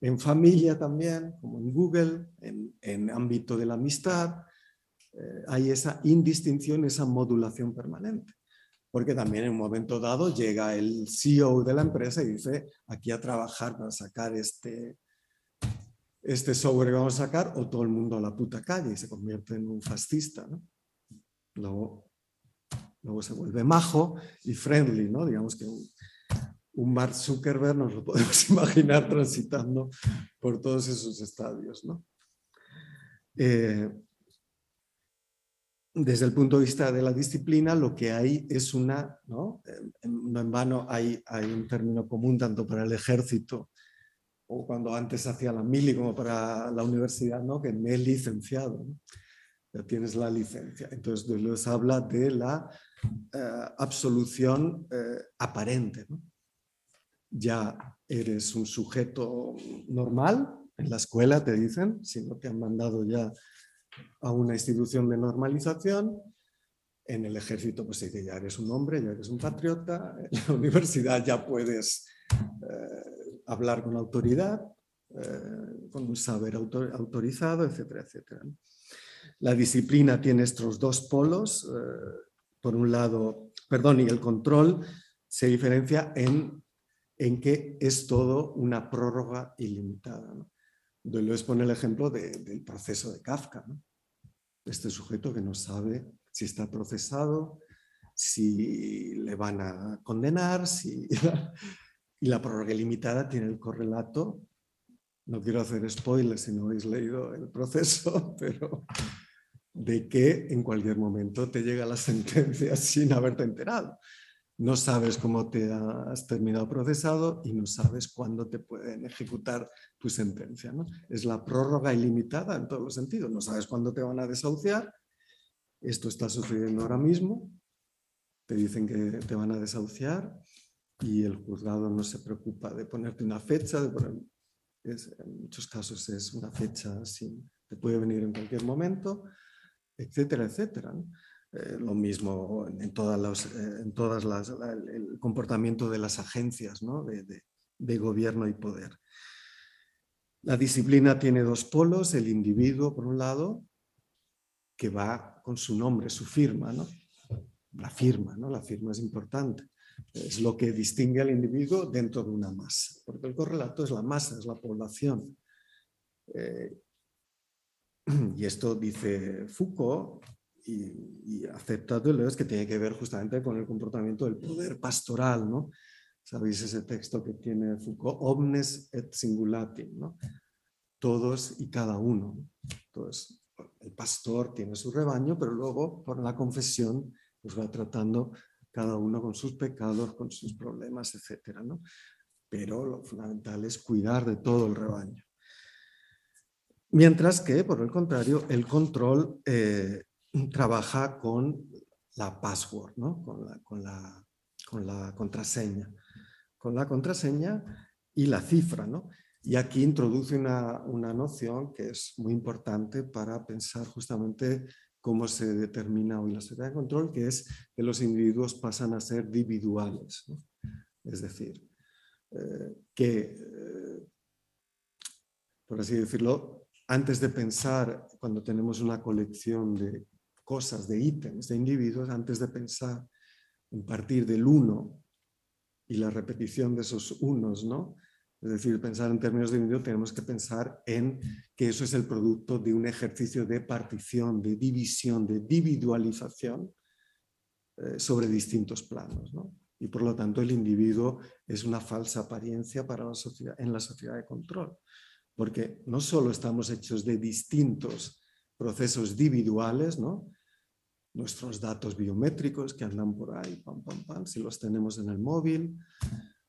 en familia también, como en Google, en, en ámbito de la amistad, eh, hay esa indistinción, esa modulación permanente. Porque también en un momento dado llega el CEO de la empresa y dice, aquí a trabajar para sacar este, este software que vamos a sacar o todo el mundo a la puta calle y se convierte en un fascista. ¿no? Luego, luego se vuelve majo y friendly, ¿no? Digamos que un, Mark Zuckerberg nos lo podemos [laughs] imaginar transitando por todos esos estadios. ¿no? Eh, desde el punto de vista de la disciplina, lo que hay es una, ¿no? en vano hay, un término común tanto para el ejército o cuando antes hacía la mili como para la universidad, ¿no? que me he licenciado. Ya tienes la licencia. Entonces les habla de la eh, absolución eh, aparente. Ya eres un sujeto normal, en la escuela te dicen, si no te han mandado ya a una institución de normalización, en el ejército pues dice ya eres un hombre, ya eres un patriota, en la [laughs] universidad ya puedes eh, hablar con autoridad, con un saber autorizado, etcétera, etcétera. La disciplina tiene estos dos polos, por un lado, perdón, y el control se diferencia en, en que es todo una prórroga ilimitada. Deleuze pone el ejemplo del proceso de Kafka, este sujeto que no sabe si está procesado, si le van a condenar, si... [laughs] y la prórroga ilimitada tiene el correlato, no quiero hacer spoilers si no habéis leído el proceso, [laughs] pero de que en cualquier momento te llega la sentencia [laughs] sin haberte enterado. No sabes cómo te has terminado procesado y no sabes cuándo te pueden ejecutar tu sentencia. ¿no? Es la prórroga ilimitada en todos los sentidos. No sabes cuándo te van a desahuciar. Esto está sucediendo ahora mismo. Te dicen que te van a desahuciar y el juzgado no se preocupa de ponerte una fecha. en muchos casos es una fecha sin, te puede venir en cualquier momento etcétera, etcétera. Eh, lo mismo en todas, las, eh, en todas las, el comportamiento de las agencias de, gobierno y poder. La disciplina tiene dos polos, el individuo por un lado, que va con su nombre, su firma, ¿no? la firma, ¿no? la firma es importante, es lo que distingue al individuo dentro de una masa, porque el correlato es la masa, es la población. Eh, [clears throat] Y esto dice Foucault y, y acepta Deleuze que tiene que ver justamente con el comportamiento del poder pastoral, ¿no? ¿Sabéis ese texto que tiene Foucault? Omnes et singulatim, ¿no? Todos y cada uno. Entonces, el pastor tiene su rebaño, pero luego por la confesión pues va tratando cada uno con sus pecados, con sus problemas, etc. ¿no? Pero lo fundamental es cuidar de todo el rebaño. Mientras que, por el contrario, el control eh, trabaja con la password, ¿no? con, la, con, la, con, la, contraseña. Con la contraseña y la cifra. ¿no? Y aquí introduce una, una, noción que es muy importante para pensar justamente cómo se determina hoy la sociedad de control, que es que los individuos pasan a ser individuales. Es decir, eh, que, eh, por así decirlo, antes de pensar, cuando tenemos una colección de cosas, de ítems, de individuos, antes de pensar en partir del uno y la repetición de esos unos, ¿no? Es decir, pensar en términos de individuo, tenemos que pensar en que eso es el producto de un ejercicio de partición, de división, de individualización eh, sobre distintos planos. ¿no? Y por lo tanto el individuo es una falsa apariencia para la sociedad, en la sociedad de control porque no solo estamos hechos de distintos procesos individuales, ¿no? nuestros datos biométricos que andan por ahí, pam, pam, pam, si los tenemos en el móvil,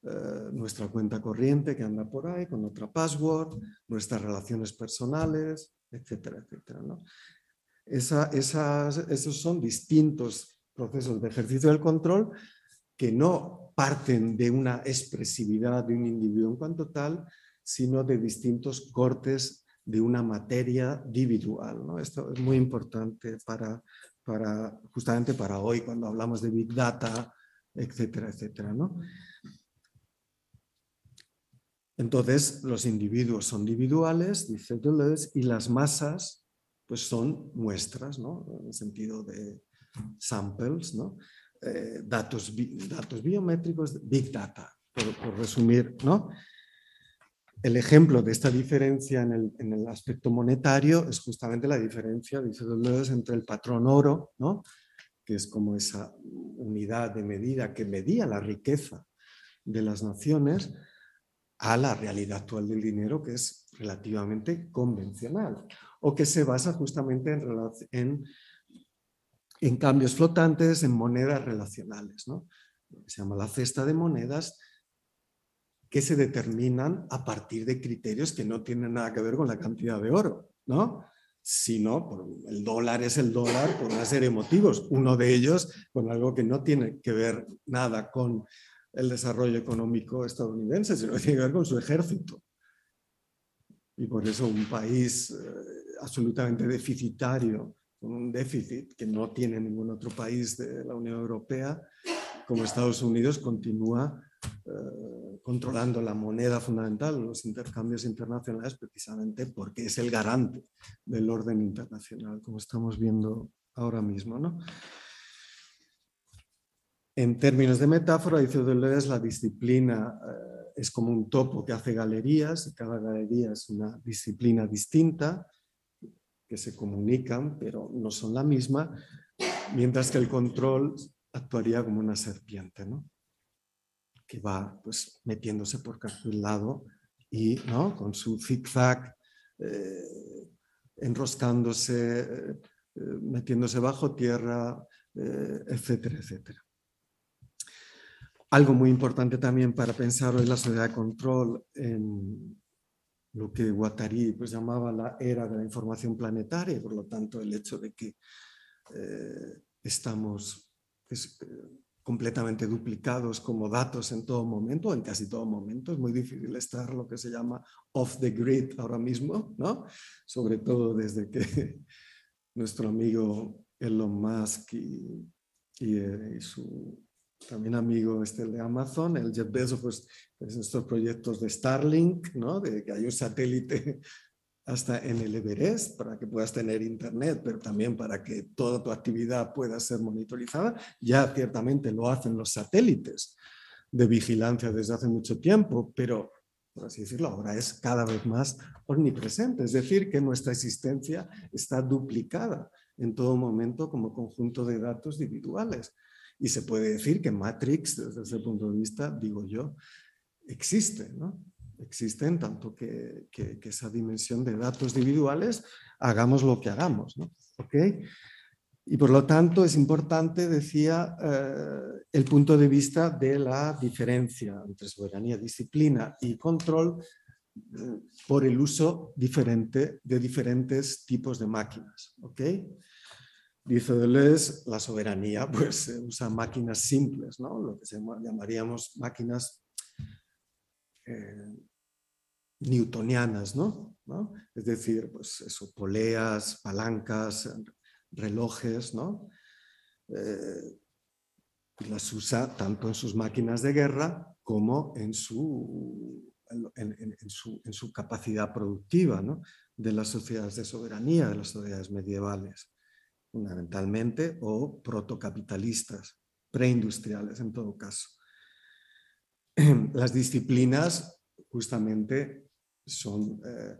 eh, nuestra cuenta corriente que anda por ahí con otra password, nuestras relaciones personales, etcétera, etcétera. ¿no? esos son distintos procesos de ejercicio del control que no parten de una expresividad de un individuo en cuanto tal, sino de distintos cortes de una materia individual. ¿no? Esto es muy importante para, para, justamente para hoy, cuando hablamos de Big Data, etcétera, etcétera. ¿no? Entonces, los individuos son individuales, dice Deleuze, y las masas pues son muestras, ¿no? en el sentido de samples, ¿no? Eh, datos, datos biométricos, Big Data, por, por resumir. ¿no? El ejemplo de esta diferencia en el, aspecto monetario es justamente la diferencia, dice Deleuze, entre el patrón oro, ¿no? que es como esa unidad de medida que medía la riqueza de las naciones, a la realidad actual del dinero, que es relativamente convencional, o que se basa justamente en, en, en cambios flotantes, en monedas relacionales. ¿no? Se llama la cesta de monedas que se determinan a partir de criterios que no tienen nada que ver con la cantidad de oro, ¿no? Sino, el dólar es el dólar por una serie de motivos, uno de ellos con algo que no tiene que ver nada con el desarrollo económico estadounidense, sino que tiene que ver con su ejército. Y por eso un país eh, absolutamente deficitario, con un déficit que no tiene ningún otro país de la Unión Europea, como Estados Unidos, continúa eh, controlando la moneda fundamental, los intercambios internacionales, precisamente porque es el garante del orden internacional, como estamos viendo ahora mismo. ¿no? En términos de metáfora, dice Deleuze, la disciplina eh, es como un topo que hace galerías, y cada galería es una disciplina distinta, que se comunican, pero no son la misma, mientras que el control actuaría como una serpiente, ¿no? Que va pues, metiéndose por cualquier lado y ¿no? con su zigzag, eh, enroscándose, eh, metiéndose bajo tierra, etcétera, etcétera. Algo muy importante también para pensar hoy la sociedad de control en lo que Guattari pues, llamaba la era de la información planetaria, por lo tanto el hecho de que eh, estamos pues, completamente duplicados como datos en todo momento, en casi todo momento, es muy difícil estar lo que se llama off the grid ahora mismo, ¿no? sobre todo desde que [laughs] nuestro amigo Elon Musk y, y eh, su también amigo este de Amazon, el Jeff Bezos, pues, pues, estos proyectos de Starlink, ¿no? de que hay un satélite hasta en el Everest para que puedas tener internet, pero también para que toda tu actividad pueda ser monitorizada. Ya ciertamente lo hacen los satélites de vigilancia desde hace mucho tiempo, pero por así decirlo, ahora es cada vez más omnipresente. Es decir, que nuestra existencia está duplicada en todo momento como conjunto de datos individuales. Y se puede decir que Matrix, desde ese punto de vista, digo yo, existe, ¿no? Existe en tanto que, esa dimensión de datos individuales hagamos lo que hagamos, ¿no? ¿Ok? Y por lo tanto es importante, decía, eh, el punto de vista de la diferencia entre soberanía, disciplina y control eh, por el uso diferente de diferentes tipos de máquinas. ¿ok? Dice Deleuze, la soberanía pues usa máquinas simples, ¿no? lo que llamaríamos máquinas eh, newtonianas, ¿no? Es decir, pues poleas, palancas, relojes, ¿no? Eh, las usa tanto en sus máquinas de guerra como en su, en, su, en su, capacidad productiva ¿no? de las sociedades de soberanía, de las sociedades medievales fundamentalmente, o protocapitalistas, preindustriales en todo caso. [clears throat] Las disciplinas justamente son, eh,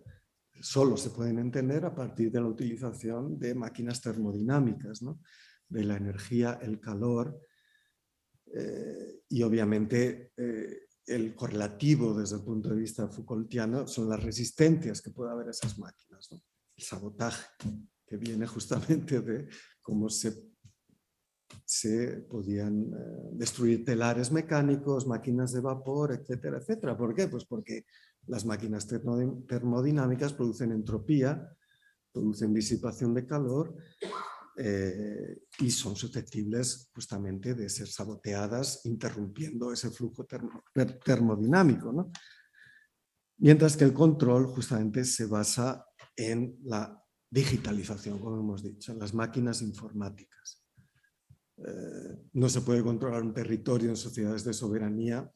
solo se pueden entender a partir de la utilización de máquinas termodinámicas, de la energía, el calor eh, y obviamente eh, el correlativo desde el punto de vista Foucaultiano son las resistencias que puede haber esas máquinas, el sabotaje que viene justamente de cómo se, se podían eh, destruir telares mecánicos, máquinas de vapor, etcétera, etcétera. ¿Por qué? Pues porque las máquinas termodinámicas producen entropía, producen disipación de calor eh, y son susceptibles justamente de ser saboteadas interrumpiendo ese flujo termodinámico. Mientras que el control justamente se basa en la digitalización, como hemos dicho, en las máquinas informáticas. Eh, no se puede controlar un territorio en sociedades de soberanía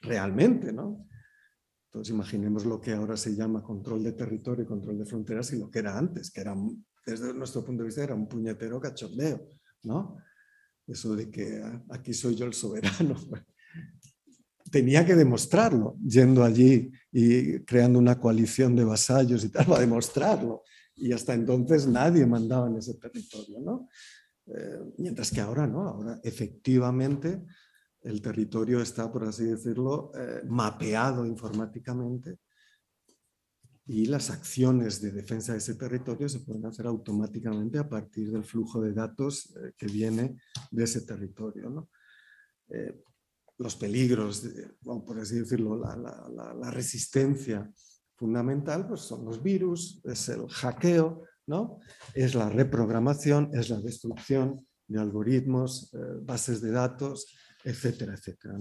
realmente, ¿no? Entonces imaginemos lo que ahora se llama control de territorio y control de fronteras y lo que era antes, que era, desde nuestro punto de vista, era un puñetero cachondeo, ¿no? Eso de que ah, aquí soy yo el soberano. [laughs] Tenía que demostrarlo, yendo allí y creando una coalición de vasallos y tal, para demostrarlo y hasta entonces nadie mandaba en ese territorio, ¿no? Eh, mientras que ahora no, ahora efectivamente el territorio está, por así decirlo, eh, mapeado informáticamente y las acciones de defensa de ese territorio se pueden hacer automáticamente a partir del flujo de datos eh, que viene de ese territorio. ¿no? los peligros, por así decirlo, la, resistencia fundamental, pues son los virus, es el hackeo, ¿no? es la reprogramación, es la destrucción de algoritmos, eh, bases de datos, etcétera, etcétera.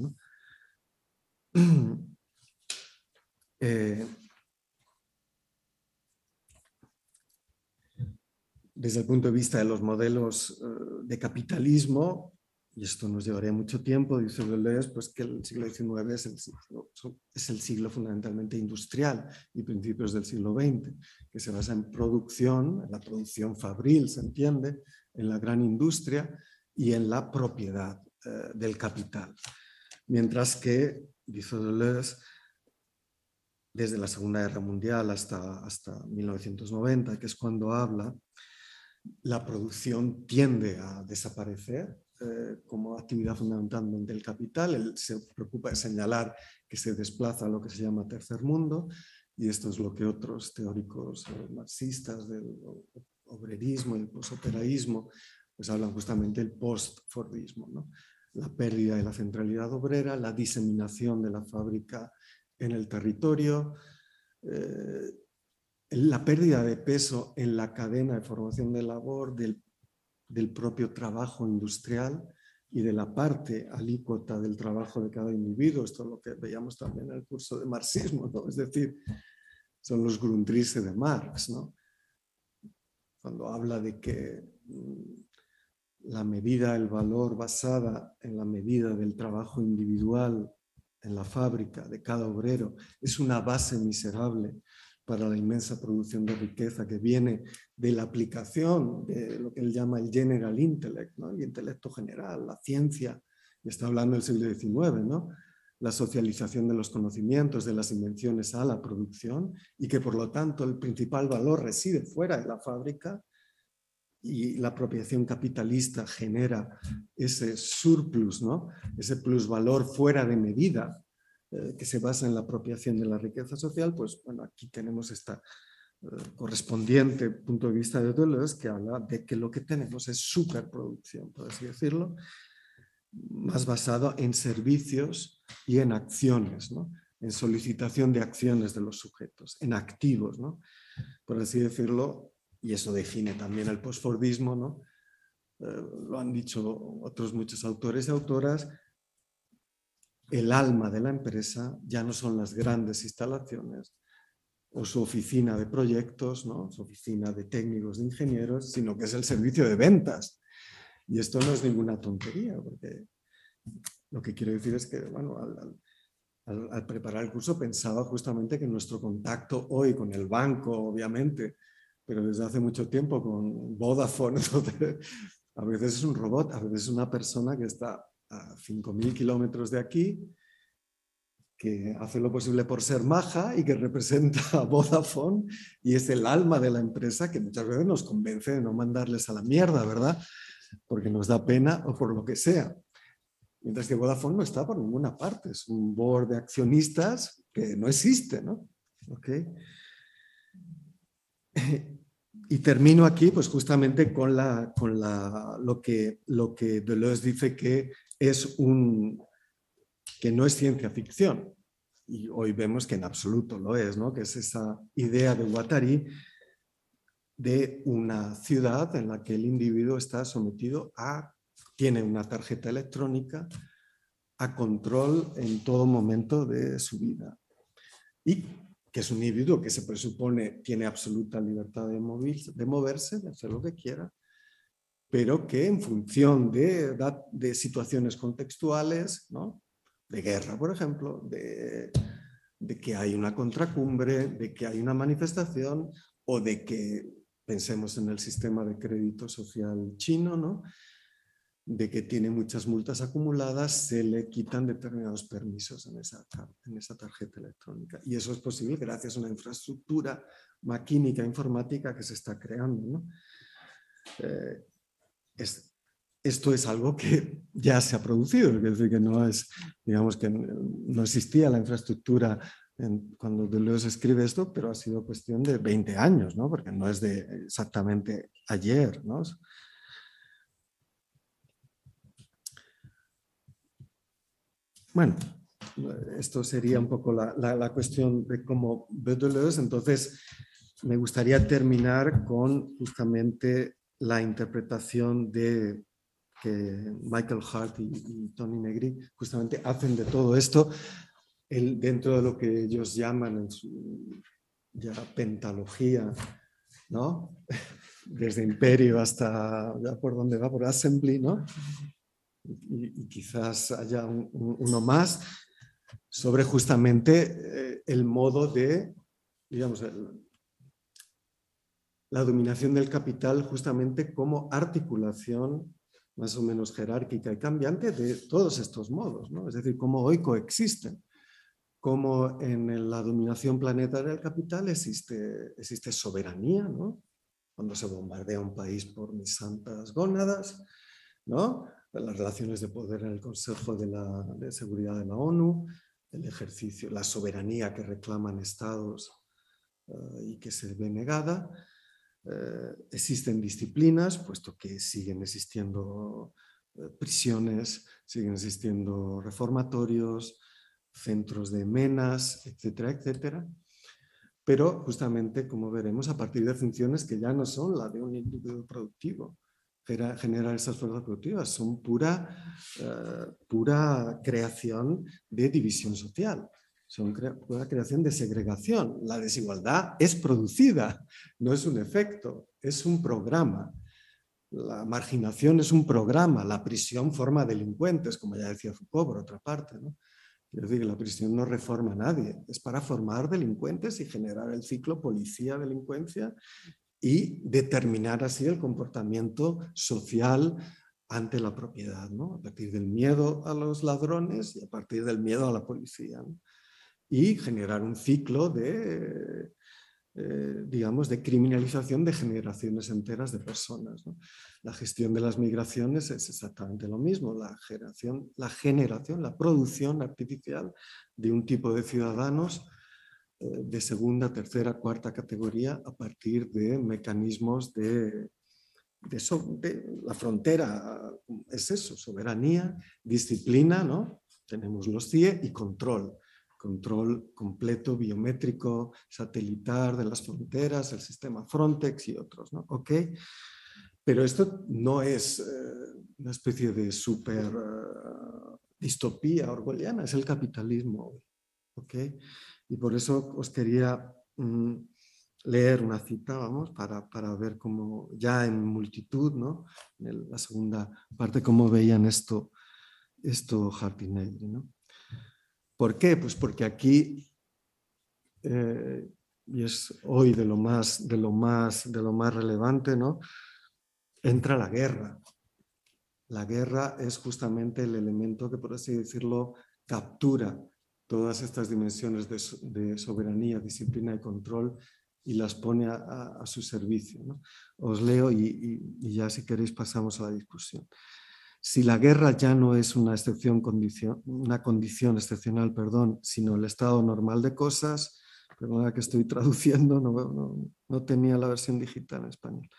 [clears throat] Eh, desde el punto de vista de los modelos eh, de capitalismo, y esto nos llevaría mucho tiempo, dice Deleuze, pues que el siglo XIX es el es el siglo fundamentalmente industrial y principios del siglo XX, que se basa en producción, en la producción fabril, se entiende, en la gran industria y en la propiedad eh, del capital. Mientras que, dice Deleuze, desde la Segunda Guerra Mundial hasta, hasta 1990, que es cuando habla, la producción tiende a desaparecer eh, como actividad fundamentalmente del capital. Él se preocupa de señalar que se desplaza a lo que se llama tercer mundo y esto es lo que otros teóricos eh, marxistas del obrerismo y el posoperaísmo pues hablan justamente del post-fordismo. ¿no? La pérdida de la centralidad obrera, la diseminación de la fábrica en el territorio, eh, la pérdida de peso en la cadena de formación de labor del, propio trabajo industrial y de la parte alícuota del trabajo de cada individuo. Esto es lo que veíamos también en el curso de marxismo, ¿no? es decir, son los Grundrisse de Marx, ¿no? cuando habla de que mm, la medida, el valor basada en la medida del trabajo individual en la fábrica de cada obrero es una base miserable para la inmensa producción de riqueza que viene de la aplicación de lo que él llama el general intellect, ¿no? el intelecto general, la ciencia, está hablando del siglo XIX, ¿no? la socialización de los conocimientos, de las invenciones a la producción, y que por lo tanto el principal valor reside fuera de la fábrica, y la apropiación capitalista genera ese surplus, ¿no? ese plusvalor fuera de medida, eh, que se basa en la apropiación de la riqueza social, pues bueno, aquí tenemos esta eh, correspondiente punto de vista de Deleuze que habla de que lo que tenemos es superproducción, por así decirlo, más basado en servicios y en acciones, ¿no? en solicitación de acciones de los sujetos, en activos, ¿no? por así decirlo, y eso define también el postfordismo, ¿no? Eh, lo han dicho otros muchos autores y autoras, el alma de la empresa ya no son las grandes instalaciones o su oficina de proyectos, ¿no? su oficina de técnicos, de ingenieros, sino que es el servicio de ventas. Y esto no es ninguna tontería, porque lo que quiero decir es que bueno, al, preparar el curso pensaba justamente que nuestro contacto hoy con el banco, obviamente, pero desde hace mucho tiempo con Vodafone, [laughs] a veces es un robot, a veces es una persona que está a 5.000 kilómetros de aquí, que hace lo posible por ser maja y que representa a Vodafone y es el alma de la empresa que muchas veces nos convence de no mandarles a la mierda, ¿verdad? Porque nos da pena o por lo que sea. Mientras que Vodafone no está por ninguna parte, es un board de accionistas que no existe, ¿no? ¿Okay? Y termino aquí, pues justamente con, la, con la, lo, que, lo que Deleuze dice que es un, que no es ciencia ficción. Y hoy vemos que en absoluto lo es, ¿no? que es esa idea de Guattari de una ciudad en la que el individuo está sometido a, tiene una tarjeta electrónica, a control en todo momento de su vida. Y que es un individuo que se presupone tiene absoluta libertad de, de moverse, de hacer lo que quiera, pero que en función de, de situaciones contextuales, ¿no? de guerra, por ejemplo, de, de, que hay una contracumbre, de que hay una manifestación o de que pensemos en el sistema de crédito social chino, ¿no? De que tiene muchas multas acumuladas, se le quitan determinados permisos en esa, en esa tarjeta electrónica. Y eso es posible gracias a una infraestructura maquínica, informática que se está creando. ¿no? Eh, esto es algo que [laughs] ya se ha producido, es decir, que no es, digamos que no existía la infraestructura cuando Deleuze escribe esto, pero ha sido cuestión de 20 años, ¿no? porque no es de exactamente ayer. ¿no? Bueno, esto sería un poco la, cuestión de cómo Deleuze. Entonces, me gustaría terminar con justamente la interpretación de que Michael Hart y, Tony Negri justamente hacen de todo esto el, dentro de lo que ellos llaman en su ya pentalogía, ¿no? [laughs] Desde imperio hasta, ya por dónde va, por assembly, ¿no? Y, quizás haya uno más sobre justamente eh, el modo de, digamos, la dominación del capital justamente como articulación más o menos jerárquica y cambiante de todos estos modos, ¿no? es decir, cómo hoy coexisten, cómo en la dominación planetaria del capital existe, existe soberanía, ¿no? cuando se bombardea un país por mis santas gónadas, ¿no? Las relaciones de poder en el Consejo de, la, de Seguridad de la ONU, el ejercicio, la soberanía que reclaman estados eh, y que se ve negada, eh, existen disciplinas, puesto que siguen existiendo eh, prisiones, siguen existiendo reformatorios, centros de menas, etcétera, etcétera. Pero justamente, como veremos, a partir de funciones que ya no son la de un individuo productivo, generar esas fuerzas productivas, son pura, eh, pura creación de división social son una creación de segregación. La desigualdad es producida, no es un efecto, es un programa. La marginación es un programa, la prisión forma delincuentes, como ya decía Foucault por otra parte. ¿no? Quiero decir que la prisión no reforma a nadie, es para formar delincuentes y generar el ciclo policía-delincuencia y determinar así el comportamiento social ante la propiedad, ¿no? a partir del miedo a los ladrones y a partir del miedo a la policía. y generar un ciclo de, eh, digamos, de criminalización de generaciones enteras de personas. La gestión de las migraciones es exactamente lo mismo, la generación, la, producción artificial de un tipo de ciudadanos de segunda, tercera, cuarta categoría a partir de mecanismos de, de, la frontera, es eso, soberanía, disciplina, ¿no? tenemos los CIE y control control completo biométrico satelitar de las fronteras, el sistema Frontex y otros, ¿no? ¿Ok? Pero esto no es eh, una especie de super eh, distopía orwelliana, es el capitalismo, ¿ok? Y por eso os quería mm, leer una cita, vamos, para, para, ver cómo ya en multitud, ¿no? En la segunda parte, cómo veían esto, esto Negri, ¿no? ¿Por qué? Pues porque aquí, eh, y es hoy de lo, más, de, lo más, de lo más relevante, ¿no? entra la guerra. La guerra es justamente el elemento que, por así decirlo, captura todas estas dimensiones de, soberanía, disciplina y control y las pone a, su servicio. Os leo y, ya si queréis pasamos a la discusión. Si la guerra ya no es una, excepción, condición, una condición excepcional, perdón, sino el estado normal de cosas, perdona que estoy [laughs] traduciendo, no, no tenía la versión digital en español.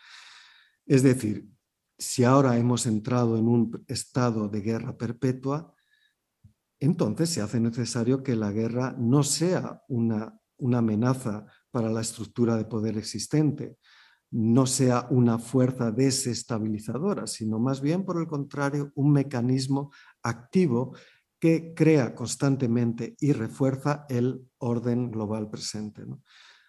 Es decir, si ahora hemos entrado en un estado de guerra perpetua, entonces se hace necesario que la guerra no sea una, una amenaza para la estructura de poder existente, no sea una fuerza desestabilizadora, sino más bien, por el contrario, un mecanismo activo que crea constantemente y refuerza el orden global presente.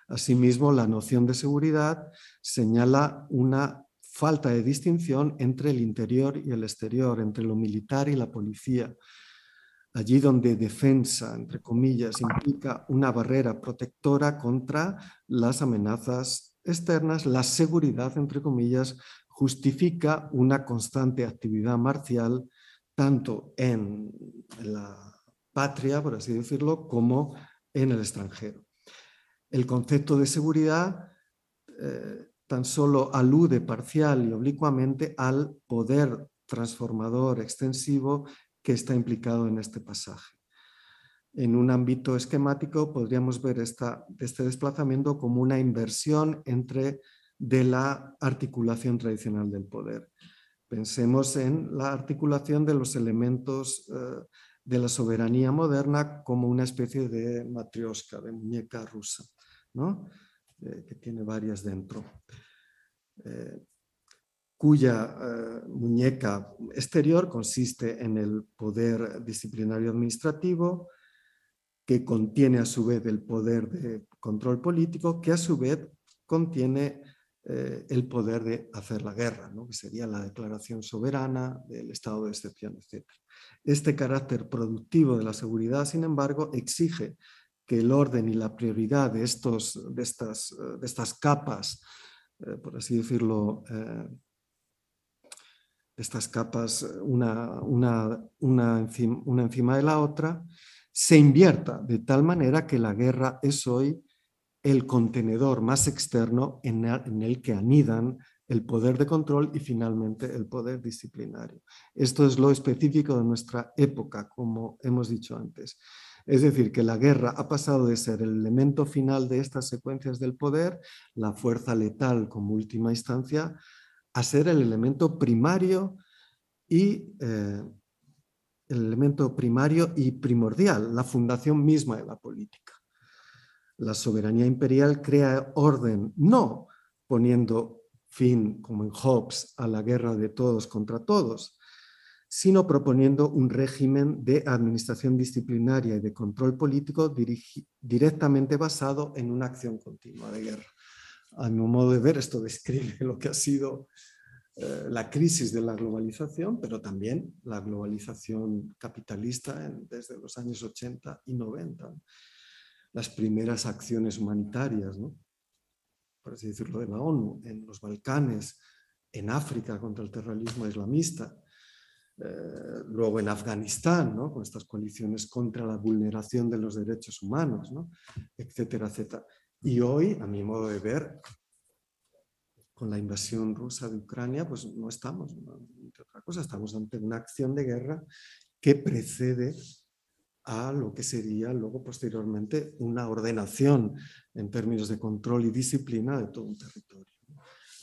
Asimismo, la noción de seguridad señala una falta de distinción entre el interior y el exterior, entre lo militar y la policía. Allí donde defensa, entre comillas, implica una barrera protectora contra las amenazas externas, la seguridad, entre comillas, justifica una constante actividad marcial tanto en la patria, por así decirlo, como en el extranjero. El concepto de seguridad eh, tan solo alude parcial y oblicuamente al poder transformador extensivo que está implicado en este pasaje en un ámbito esquemático podríamos ver esta, este desplazamiento como una inversión entre de la articulación tradicional del poder. Pensemos en la articulación de los elementos eh, de la soberanía moderna como una especie de matrioshka, de muñeca rusa, ¿no? Eh, que tiene varias dentro, eh, cuya eh, muñeca exterior consiste en el poder disciplinario administrativo, que contiene a su vez el poder de control político, que a su vez contiene el poder de hacer la guerra, que sería la declaración soberana del estado de excepción, etc. Este carácter productivo de la seguridad, sin embargo, exige que el orden y la prioridad de, estos, de, estas, de estas capas, eh, por así decirlo, eh, estas capas una, una, una, encima, una, encima, de la otra, se invierta de tal manera que la guerra es hoy el contenedor más externo en el que anidan el poder de control y finalmente el poder disciplinario. Esto es lo específico de nuestra época, como hemos dicho antes. Es decir, que la guerra ha pasado de ser el elemento final de estas secuencias del poder, la fuerza letal como última instancia, a ser el elemento primario y eh, el elemento primario y primordial, la fundación misma de la política. La soberanía imperial crea orden, no poniendo fin, como en Hobbes, a la guerra de todos contra todos, sino proponiendo un régimen de administración disciplinaria y de control político directamente basado en una acción continua de guerra. A mi modo de ver, esto describe lo que ha sido eh, la crisis de la globalización, pero también la globalización capitalista desde los años 80 y 90. Las primeras acciones humanitarias, ¿no? por así decirlo, de la ONU, en los Balcanes, en África contra el terrorismo islamista, eh, luego en Afganistán, con estas coaliciones contra la vulneración de los derechos humanos, ¿no? etcétera, etcétera. Y hoy, a mi modo de ver, con la invasión rusa de Ucrania, pues no estamos, entre otra cosa, estamos ante una acción de guerra que precede a lo que sería luego posteriormente una ordenación en términos de control y disciplina de todo un territorio.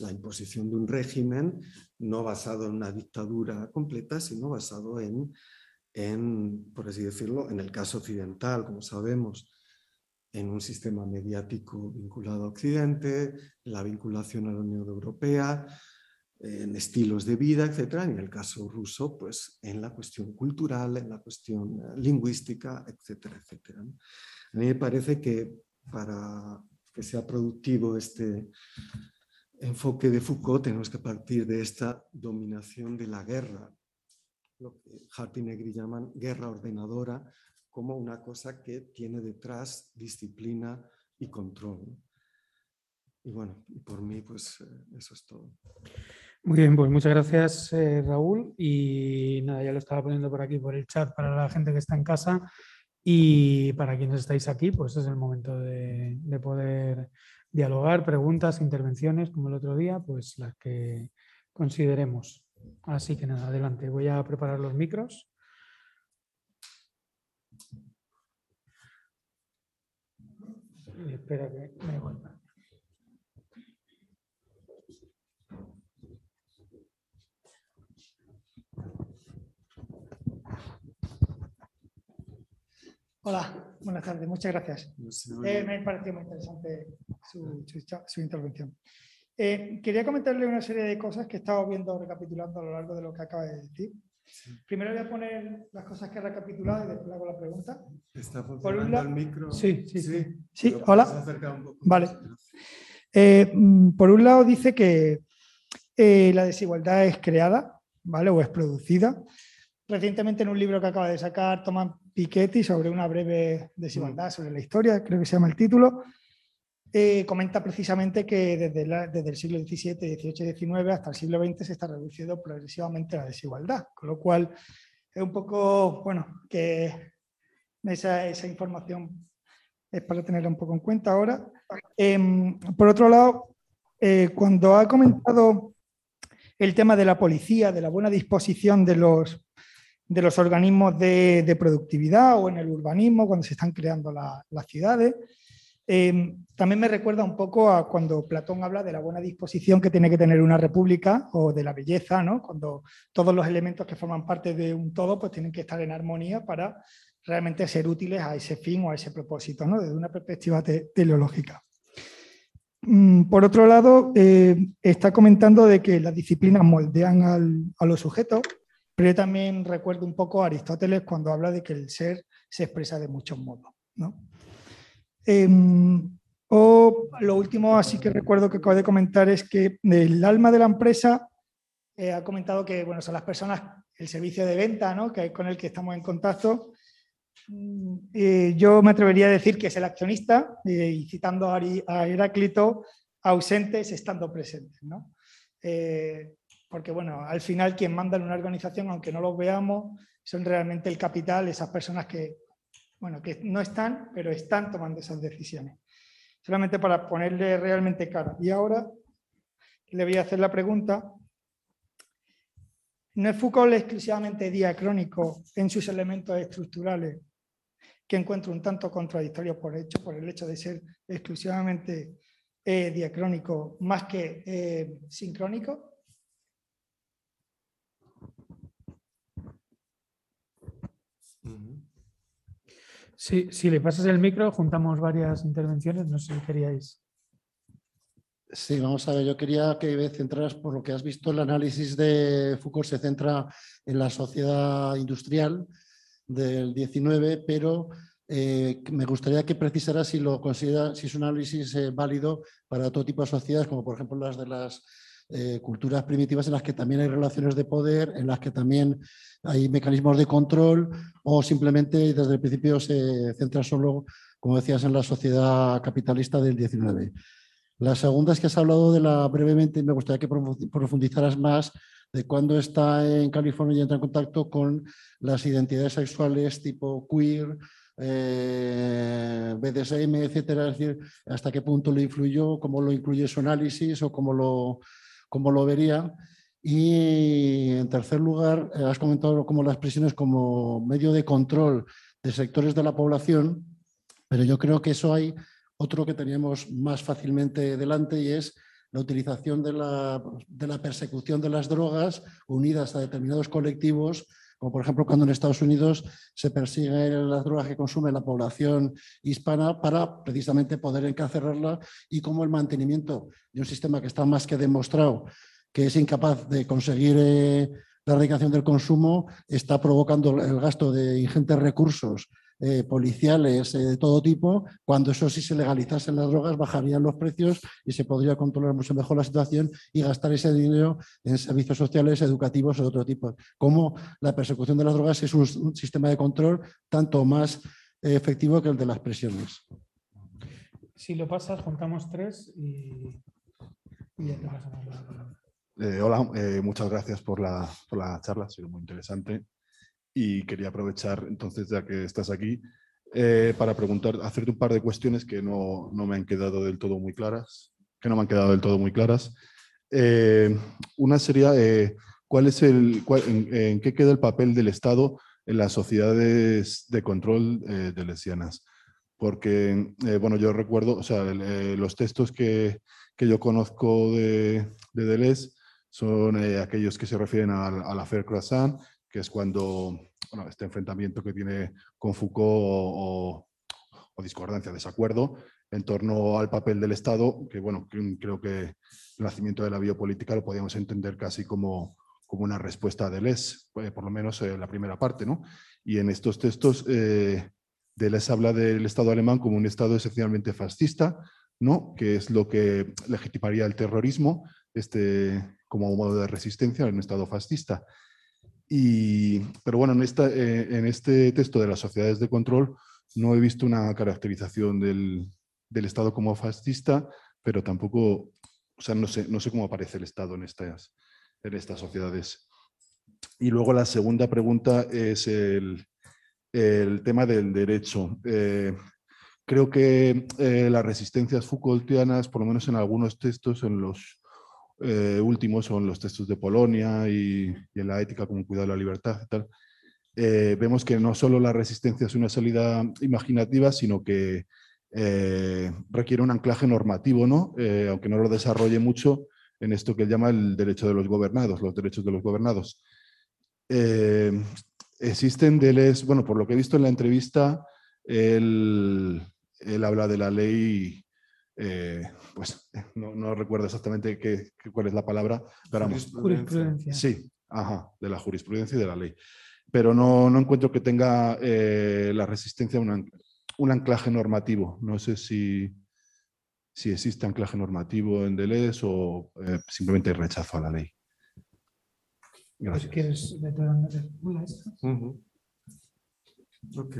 La imposición de un régimen no basado en una dictadura completa, sino basado en, en, por así decirlo, en el caso occidental, como sabemos, en un sistema mediático vinculado a Occidente, la vinculación a la Unión Europea, en estilos de vida, etcétera, en el caso ruso, pues en la cuestión cultural, en la cuestión eh, lingüística, etcétera, etcétera. A mí me parece que para que sea productivo este enfoque de Foucault tenemos que partir de esta dominación de la guerra, lo que Hart y Negri llaman guerra ordenadora, como una cosa que tiene detrás disciplina y control. Y bueno, por mí pues eh, eso es todo. Muy bien, pues muchas gracias eh, Raúl y nada, ya lo estaba poniendo por aquí por el chat para la gente que está en casa y para quienes estáis aquí, pues es el momento de, poder dialogar, preguntas, intervenciones, como el otro día, pues las que consideremos. Así que nada, adelante, voy a preparar los micros. Espera que me vuelva. Hola, buenas tardes, muchas gracias. Eh, me ha parecido muy interesante su, intervención. Eh, quería comentarle una serie de cosas que he estado viendo, recapitulando a lo largo de lo que acaba de decir. Primero voy a poner las cosas que he recapitulado y después hago la pregunta. ¿Está funcionando el micro? Sí, sí, sí. Sí, hola. Vale. Eh, mm, por un lado dice que la desigualdad es creada, ¿vale? O es producida. Recientemente en un libro que acaba de sacar Tomás Piketty sobre una breve desigualdad mm. sobre la historia, creo que se llama el título, eh, comenta precisamente que desde, desde, el siglo XVII, XVIII, XIX hasta el siglo XX se está reduciendo progresivamente la desigualdad, con lo cual es un poco, bueno, que esa, esa información es para tenerla un poco en cuenta ahora. Em, por otro lado, eh, cuando ha comentado el tema de la policía, de la buena disposición de los de los organismos de, productividad o en el urbanismo cuando se están creando las ciudades. Em, también me recuerda un poco a cuando Platón habla de la buena disposición que tiene que tener una república o de la belleza, ¿no? cuando todos los elementos que forman parte de un todo pues tienen que estar en armonía para realmente ser útiles a ese fin o a ese propósito, ¿no? desde una perspectiva teleológica. Mm, por otro lado, eh, está comentando de que las disciplinas moldean a los sujetos, pero yo también recuerdo un poco a Aristóteles cuando habla de que el ser se expresa de muchos modos. Em, o lo último, así que recuerdo que acabo de comentar, es que el alma de la empresa eh, ha comentado que bueno, son las personas, el servicio de venta ¿no? que, con el que estamos en contacto, eh, yo me atrevería a decir que es el accionista, eh, y citando a Heráclito, ausentes estando presentes. ¿no? Eh, porque bueno, al final quien manda en una organización, aunque no los veamos, son realmente el capital, esas personas que, bueno, que no están, pero están tomando esas decisiones. Solamente para ponerle realmente cara. Y ahora le voy a hacer la pregunta. ¿No es Foucault exclusivamente diacrónico en sus elementos estructurales que encuentro un tanto contradictorio por, hecho, por el hecho de ser exclusivamente eh, diacrónico más que eh, sincrónico. Sí, si le pasas el micro, juntamos varias intervenciones, no sé si queríais. Sí, vamos a ver, yo quería que centraras por lo que has visto, el análisis de Foucault se centra en la sociedad industrial, del 19, pero eh, me gustaría que precisara si lo considera, si es un análisis eh, válido para otro tipo de sociedades, como por ejemplo las de las eh, culturas primitivas en las que también hay relaciones de poder, en las que también hay mecanismos de control o simplemente desde el principio se centra solo, como decías, en la sociedad capitalista del 19. La segunda es que has hablado de la brevemente, me gustaría que profundizaras más de cuando está en California y entra en contacto con las identidades sexuales tipo queer, eh, BDSM, etcétera, es decir, hasta qué punto lo influyó, cómo lo incluye su análisis o cómo lo, cómo lo vería. Y en tercer lugar, eh, has comentado como las prisiones como medio de control de sectores de la población, pero yo creo que eso hay otro que teníamos más fácilmente delante y es la utilización de la, persecución de las drogas unidas a determinados colectivos, como por ejemplo cuando en Estados Unidos se persiguen las drogas que consume la población hispana para precisamente poder encarcelarla y como el mantenimiento de un sistema que está más que demostrado que es incapaz de conseguir eh, la erradicación del consumo, está provocando el gasto de ingentes recursos eh, policiales eh, de todo tipo, cuando eso sí se legalizasen las drogas, bajarían los precios y se podría controlar mucho mejor la situación y gastar ese dinero en servicios sociales, educativos o de otro tipo. Como la persecución de las drogas es un, sistema de control tanto más eh, efectivo que el de las presiones. Si lo pasas, juntamos tres y, ya te pasamos la hola, muchas gracias por la, por la charla, ha sido muy interesante y quería aprovechar entonces ya que estás aquí eh, para preguntar, hacerte un par de cuestiones que no, no, me han quedado del todo muy claras, que no me han quedado del todo muy claras. Eh, una sería, eh, ¿cuál es el, en, qué queda el papel del Estado en las sociedades de control de lesbianas? Porque, bueno, yo recuerdo, o sea, los textos que, que, yo conozco de, de Deleuze son aquellos que se refieren a, la Fer Croissant que es cuando bueno, este enfrentamiento que tiene con Foucault o, discordancia, desacuerdo en torno al papel del Estado, que bueno, creo que el nacimiento de la biopolítica lo podríamos entender casi como, como una respuesta de Les, eh, por lo menos en la primera parte, ¿no? Y en estos textos eh, Deleuze habla del Estado alemán como un Estado esencialmente fascista, ¿no? Que es lo que legitimaría el terrorismo este, como modo de resistencia en un Estado fascista pero bueno, en, esta, eh, en este texto de las sociedades de control no he visto una caracterización del, del, Estado como fascista, pero tampoco, o sea, no sé, no sé cómo aparece el Estado en estas, en estas sociedades. Y luego la segunda pregunta es el, el tema del derecho. Eh, creo que eh, las resistencias Foucaultianas, por lo menos en algunos textos, en los eh, últimos son los textos de Polonia y, en la ética como cuidado de la libertad tal, eh, vemos que no solo la resistencia es una salida imaginativa, sino que eh, requiere un anclaje normativo, ¿no? Eh, aunque no lo desarrolle mucho en esto que él llama el derecho de los gobernados, los derechos de los gobernados. existen DLEs, bueno, por lo que he visto en la entrevista, él, habla de la ley, pues no, recuerdo exactamente qué, cuál es la palabra, pero Jurisprudencia. Sí, ajá, de la jurisprudencia y de la ley pero no, no encuentro que tenga eh, la resistencia un, un, anclaje normativo. No sé si, si existe anclaje normativo en Deleuze o eh, simplemente rechazo a la ley. Pues, Gracias. Ok.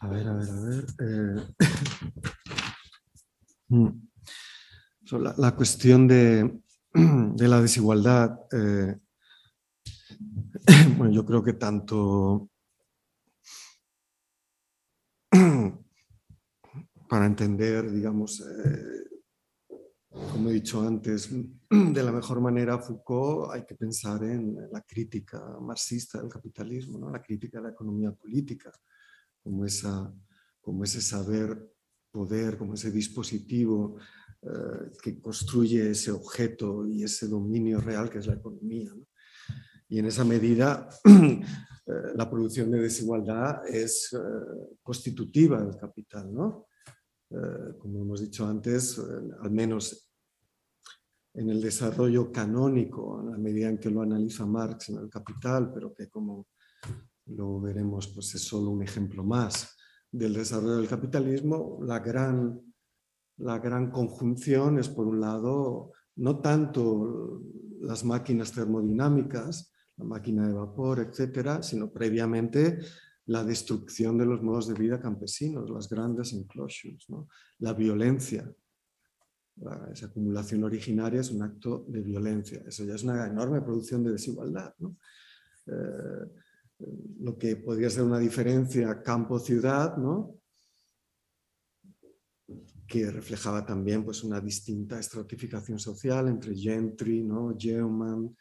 A ver, a ver, a ver. Eh, mm. la, cuestión de, [clears throat] de la desigualdad [clears throat] bueno, yo creo que tanto [clears throat] para entender, digamos, eh, como he dicho antes, de la mejor manera Foucault hay que pensar en la crítica marxista del capitalismo, ¿no? la crítica de la economía política, como, esa, como ese saber poder, como ese dispositivo eh, que construye ese objeto y ese dominio real que es la economía. ¿no? Y en esa medida, [clears throat] eh, la producción de desigualdad es eh, constitutiva del capital. ¿no? Como hemos dicho antes, al menos en el desarrollo canónico, en la medida en que lo analiza Marx en el Capital, pero que como lo veremos, pues es solo un ejemplo más del desarrollo del capitalismo, la gran, la gran conjunción es, por un lado, no tanto las máquinas termodinámicas, la máquina de vapor, etcétera, sino previamente la destrucción de los modos de vida campesinos, las grandes enclosures, la violencia. esa acumulación originaria es un acto de violencia. Eso ya es una enorme producción de desigualdad. Eh, lo que podría ser una diferencia campo-ciudad, ¿no? que reflejaba también pues, una distinta estratificación social entre gentry, ¿no? Yeoman,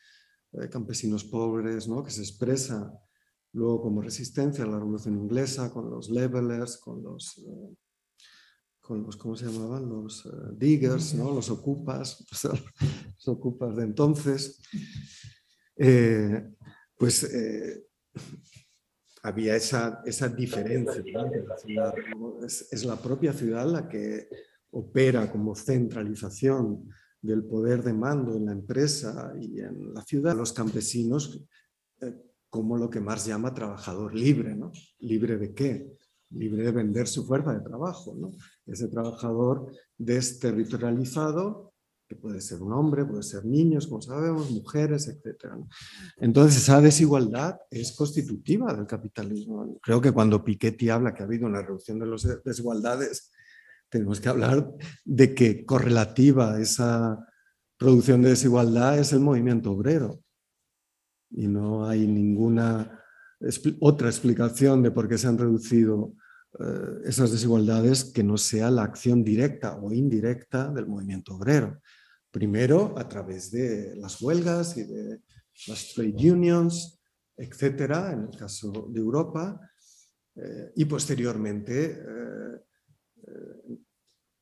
eh, campesinos pobres, ¿no? que se expresa luego como resistencia a la revolución inglesa, con los levelers, con los, eh, con los ¿cómo se llamaban? Los eh, diggers, ¿no? los ocupas, [laughs] los ocupas de entonces. pues había esa, esa diferencia. es, es la propia ciudad la que opera como centralización del poder de mando en la empresa y en la ciudad, los campesinos eh, como lo que más llama trabajador libre, ¿no? ¿Libre de qué? Libre de vender su fuerza de trabajo, ¿no? Ese trabajador desterritorializado, que puede ser un hombre, puede ser niños, como sabemos, mujeres, etc. Entonces, esa desigualdad es constitutiva del capitalismo. Creo que cuando Piketty habla que ha habido una reducción de las desigualdades, tenemos que hablar de que correlativa esa producción de desigualdad es el movimiento obrero. Y no hay ninguna otra explicación de por qué se han reducido eh, esas desigualdades que no sea la acción directa o indirecta del movimiento obrero. Primero, a través de las huelgas y de las trade unions, etcétera, en el caso de Europa, eh, y posteriormente eh,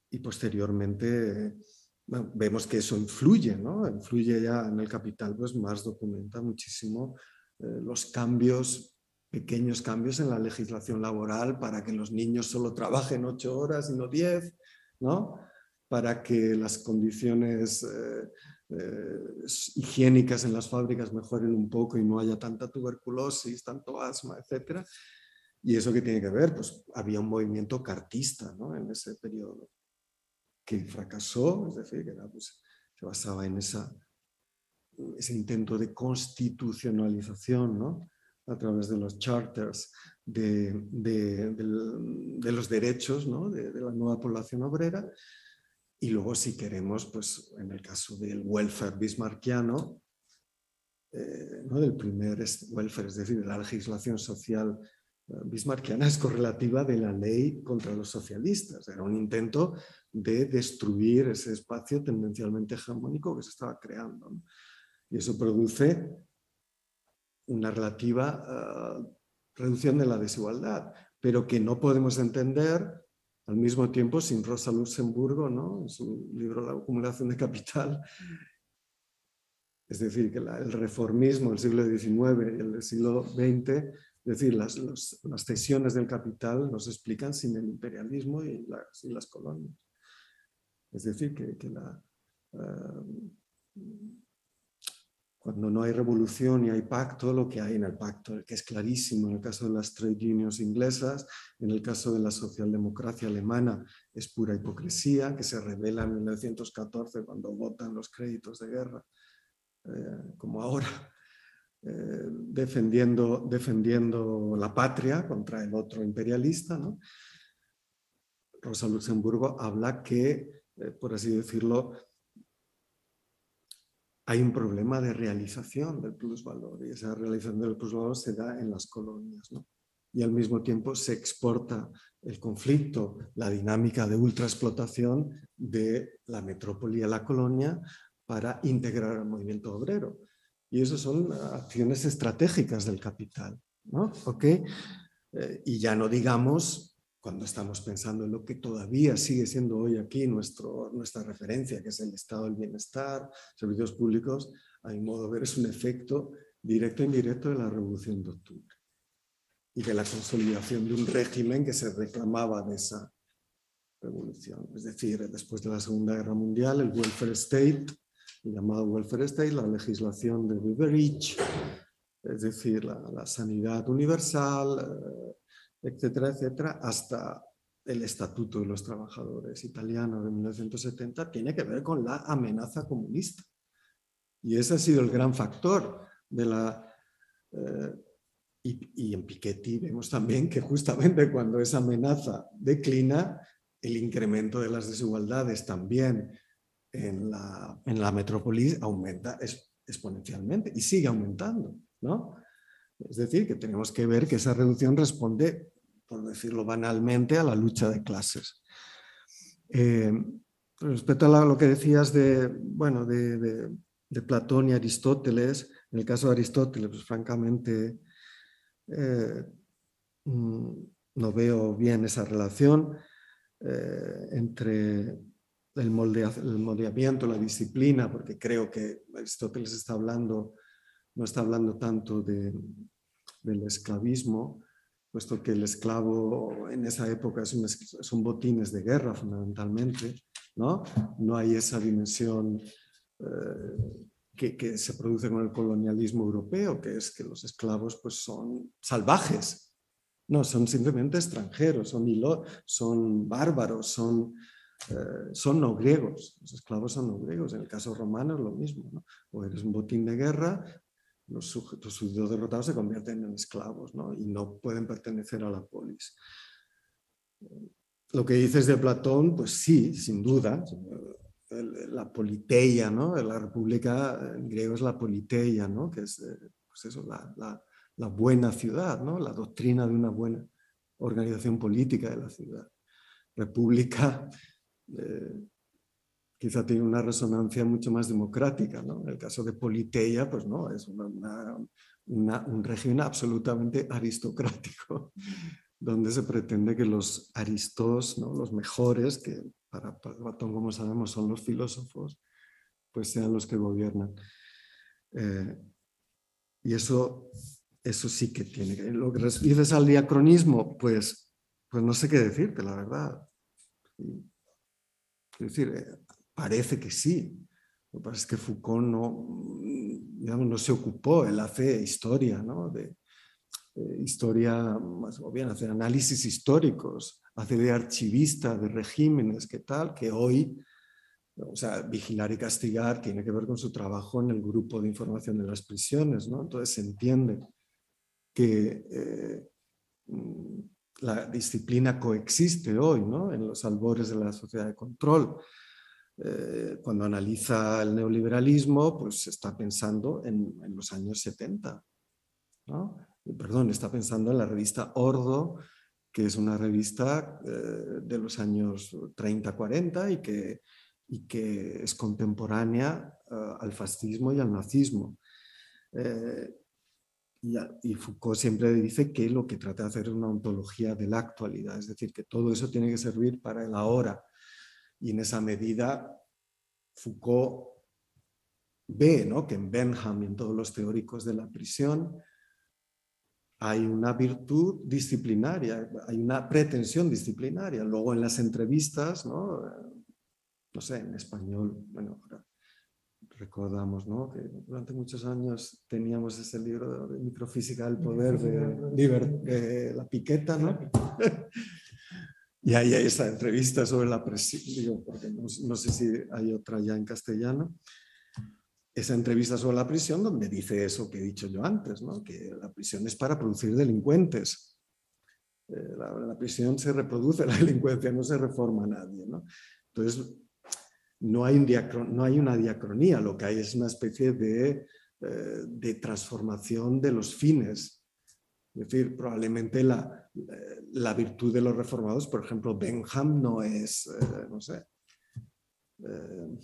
y posteriormente vemos que eso influye, ¿no? Influye ya en el capital, pues más documenta muchísimo eh, los cambios, pequeños cambios en la legislación laboral para que los niños solo trabajen ocho horas y no diez, ¿no? Para que las condiciones eh, eh, higiénicas en las fábricas mejoren un poco y no haya tanta tuberculosis, tanto asma, etcétera. ¿Y eso qué tiene que ver? Pues había un movimiento cartista ¿no? en ese periodo que fracasó, es decir, que pues, se basaba en esa, ese intento de constitucionalización ¿no? a través de los charters de, de, de, los derechos ¿no? de, la nueva población obrera. Y luego, si queremos, pues en el caso del welfare bismarckiano, eh, ¿no? del primer welfare, es decir, de la legislación social bismarckiana es correlativa de la ley contra los socialistas. Era un intento de destruir ese espacio tendencialmente hegemónico que se estaba creando. Y eso produce una relativa eh, reducción de la desigualdad, pero que no podemos entender al mismo tiempo, sin Rosa Luxemburgo, ¿no? en su libro La acumulación de capital, es decir, que el reformismo del siglo XIX y el del siglo XX, es decir, las, las cesiones del capital nos explican sin el imperialismo y, sin las colonias. Es decir, que, la, eh, cuando no hay revolución y hay pacto, lo que hay en el pacto, que es clarísimo en el caso de las trade unions inglesas, en el caso de la socialdemocracia alemana, es pura hipocresía, que se revela en 1914 cuando votan los créditos de guerra, eh, como ahora, eh, defendiendo, defendiendo la patria contra el otro imperialista. Rosa Luxemburgo habla que, eh, por así decirlo, hay un problema de realización del plusvalor y esa realización del plusvalor se da en las colonias. Y al mismo tiempo se exporta el conflicto, la dinámica de ultraexplotación de la metrópoli a la colonia para integrar al movimiento obrero. Y eso son acciones estratégicas del capital. ¿no? Eh, y ya no digamos cuando estamos pensando en lo que todavía sigue siendo hoy aquí nuestro, nuestra referencia, que es el estado del bienestar, servicios públicos, a mi modo de ver es un efecto directo e indirecto de la Revolución de Octubre y de la consolidación de un régimen que se reclamaba de esa revolución. Es decir, después de la Segunda Guerra Mundial, el welfare state, el llamado welfare state, la legislación de Beveridge, es decir, la, la sanidad universal, eh, etcétera, etcétera, hasta el Estatuto de los Trabajadores italiano de 1970, tiene que ver con la amenaza comunista. Y ese ha sido el gran factor de la... Eh, y, en Piketty vemos también que justamente cuando esa amenaza declina, el incremento de las desigualdades también en la, en la metrópolis aumenta exponencialmente y sigue aumentando, ¿no? Es decir, que tenemos que ver que esa reducción responde, por decirlo banalmente, a la lucha de clases. Eh, respecto a lo que decías de, bueno, de, Platón y Aristóteles, en el caso de Aristóteles, pues francamente eh, mm, no veo bien esa relación eh, entre el, moldeamiento, la disciplina, porque creo que Aristóteles está hablando no está hablando tanto de, del esclavismo, puesto que el esclavo en esa época es son botines de guerra fundamentalmente, ¿no? No hay esa dimensión eh, que, que, se produce con el colonialismo europeo, que es que los esclavos pues, son salvajes, no, son simplemente extranjeros, son, bárbaros, son, eh, son no griegos, los esclavos son no griegos, en el caso romano es lo mismo, o eres un botín de guerra los sujetos derrotados se convierten en esclavos y no pueden pertenecer a la polis. Lo que dices de Platón, pues sí, sin duda, la politeia, ¿no? la república en griego es la politeia, ¿no? que es pues eso, la, la, buena ciudad, ¿no? la doctrina de una buena organización política de la ciudad. República eh, quizá tiene una resonancia mucho más democrática. ¿no? En el caso de Politeia, pues no, es un régimen absolutamente aristocrático, [laughs] donde se pretende que los aristos, ¿no? los mejores, que para Platón, como sabemos, son los filósofos, pues sean los que gobiernan. Eh, y eso, eso sí que tiene que... Lo que dices al diacronismo, pues, pues no sé qué decirte, la verdad. Es decir, eh, Parece que sí. Lo que pasa es que Foucault no, no se ocupó, él hace historia, ¿no? De, historia, o bien hace análisis históricos, hace de archivista de regímenes, que tal, que hoy, o sea, vigilar y castigar tiene que ver con su trabajo en el grupo de información de las prisiones, ¿no? Entonces se entiende que eh, la disciplina coexiste hoy, ¿no? En los albores de la sociedad de control. Eh, cuando analiza el neoliberalismo, pues está pensando en, los años 70. Perdón, está pensando en la revista Ordo, que es una revista eh, de los años 30-40 y que, y es contemporánea eh, al fascismo y al nazismo. y, Foucault siempre dice que lo que trata de hacer es una ontología de la actualidad, es decir, que todo eso tiene que servir para el ahora. Y en esa medida, Foucault ve ¿no? que en Benham y en todos los teóricos de la prisión hay una virtud disciplinaria, hay una pretensión disciplinaria. Luego en las entrevistas, no, no sé, en español, bueno, recordamos ¿no? que durante muchos años teníamos ese libro de microfísica del poder de, la piqueta, ¿no? Y hay esa entrevista sobre la presión, digo, porque no, sé si hay otra ya en castellano, esa entrevista sobre la prisión donde dice eso que he dicho yo antes, ¿no? que la prisión es para producir delincuentes. Eh, la, prisión se reproduce [laughs] la delincuencia, no se reforma a nadie. ¿no? Entonces, no hay, no hay una diacronía, lo que hay es una especie de, eh, de transformación de los fines. Es decir, probablemente la, la, virtud de los reformados, por ejemplo, Benham no es, eh, no sé, eh,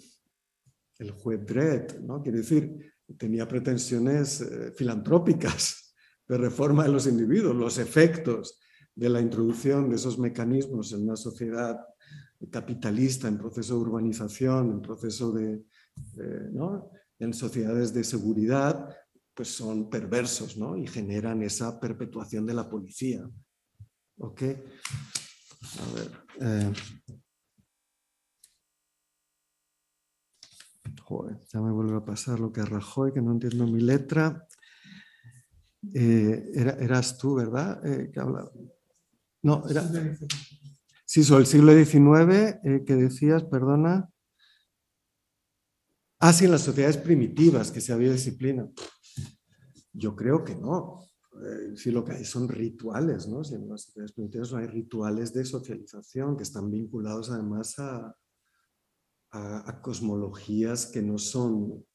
el juez Dredd, ¿no? Quiere decir, tenía pretensiones filantrópicas de reforma de los individuos, los efectos de la introducción de esos mecanismos en una sociedad capitalista, en proceso de urbanización, en proceso de, ¿no? en sociedades de seguridad, pues son perversos ¿no? y generan esa perpetuación de la policía. ¿Ok? A ver. Eh. Joder, ya me vuelve a pasar lo que a Rajoy, que no entiendo mi letra. Eh, era, eras tú, ¿verdad? Eh, que. No, era... Sí, sobre el siglo XIX, eh, que decías, perdona. Ah, sí, en las sociedades primitivas, que se había disciplina. Yo creo que no. Eh, sí, lo que hay son rituales, ¿no? Si en las sociedades primitivas hay rituales de socialización que están vinculados además a, a, cosmologías que no son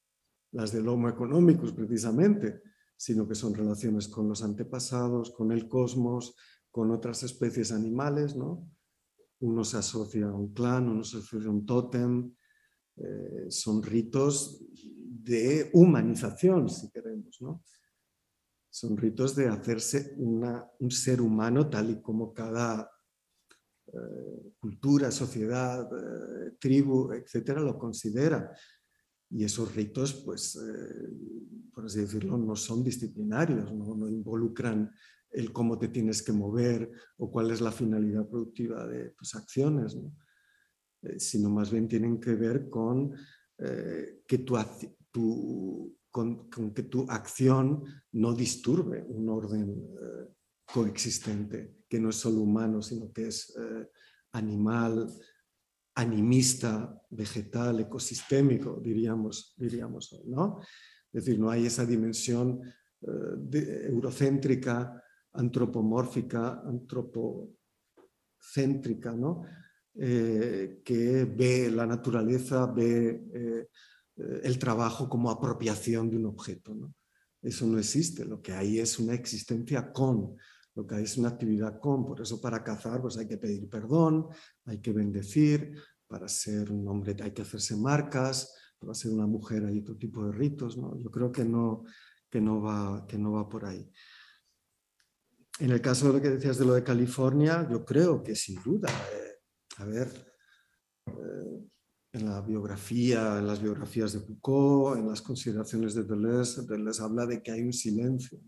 las del Homo económicos precisamente, sino que son relaciones con los antepasados, con el cosmos, con otras especies animales, ¿no? uno se asocia a un clan, uno se asocia a un tótem, eh, son ritos de humanización, si queremos, ¿no? Son ritos de hacerse un ser humano tal y como cada eh, cultura, sociedad, eh, tribu, etcétera, lo considera. Y esos ritos, pues, por así decirlo, no son disciplinarios, no, no involucran el cómo te tienes que mover o cuál es la finalidad productiva de tus acciones, eh, sino más bien tienen que ver con, eh, que tu, con, que tu acción no disturbe un orden eh, coexistente, que no es solo humano, sino que es animal, animista, vegetal, ecosistémico, diríamos, diríamos ¿no? Es decir, no hay esa dimensión eurocéntrica antropomórfica, antropocéntrica, ¿no? Eh, que ve la naturaleza, ve eh, el trabajo como apropiación de un objeto. ¿no? Eso no existe, lo que hay es una existencia con, lo que hay es una actividad con, por eso para cazar pues hay que pedir perdón, hay que bendecir, para ser un hombre hay que hacerse marcas, para ser una mujer hay otro tipo de ritos, ¿no? yo creo que no, que no, va, que no va por ahí. En el caso de lo que decías de lo de California, yo creo que sin duda, eh, a ver, eh, en la biografía, en las biografías de Foucault, en las consideraciones de Deleuze, Deleuze habla de que hay un silencio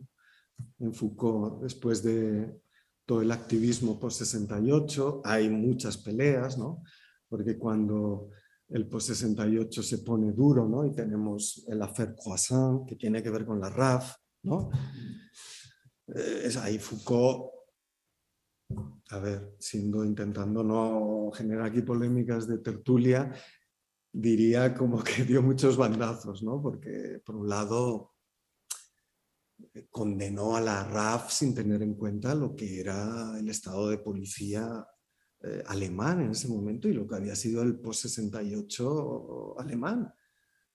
en Foucault después de todo el activismo post-68, hay muchas peleas, ¿no? Porque cuando el post-68 se pone duro, ¿no? Y tenemos el affaire Croissant, que tiene que ver con la RAF, ¿no? Eh, ahí Foucault, a ver, siendo intentando no generar aquí polémicas de tertulia, diría como que [laughs] dio muchos bandazos, ¿no? Porque por un lado eh, condenó a la RAF sin tener en cuenta lo que era el estado de policía eh, alemán en ese momento y lo que había sido el post-68 alemán.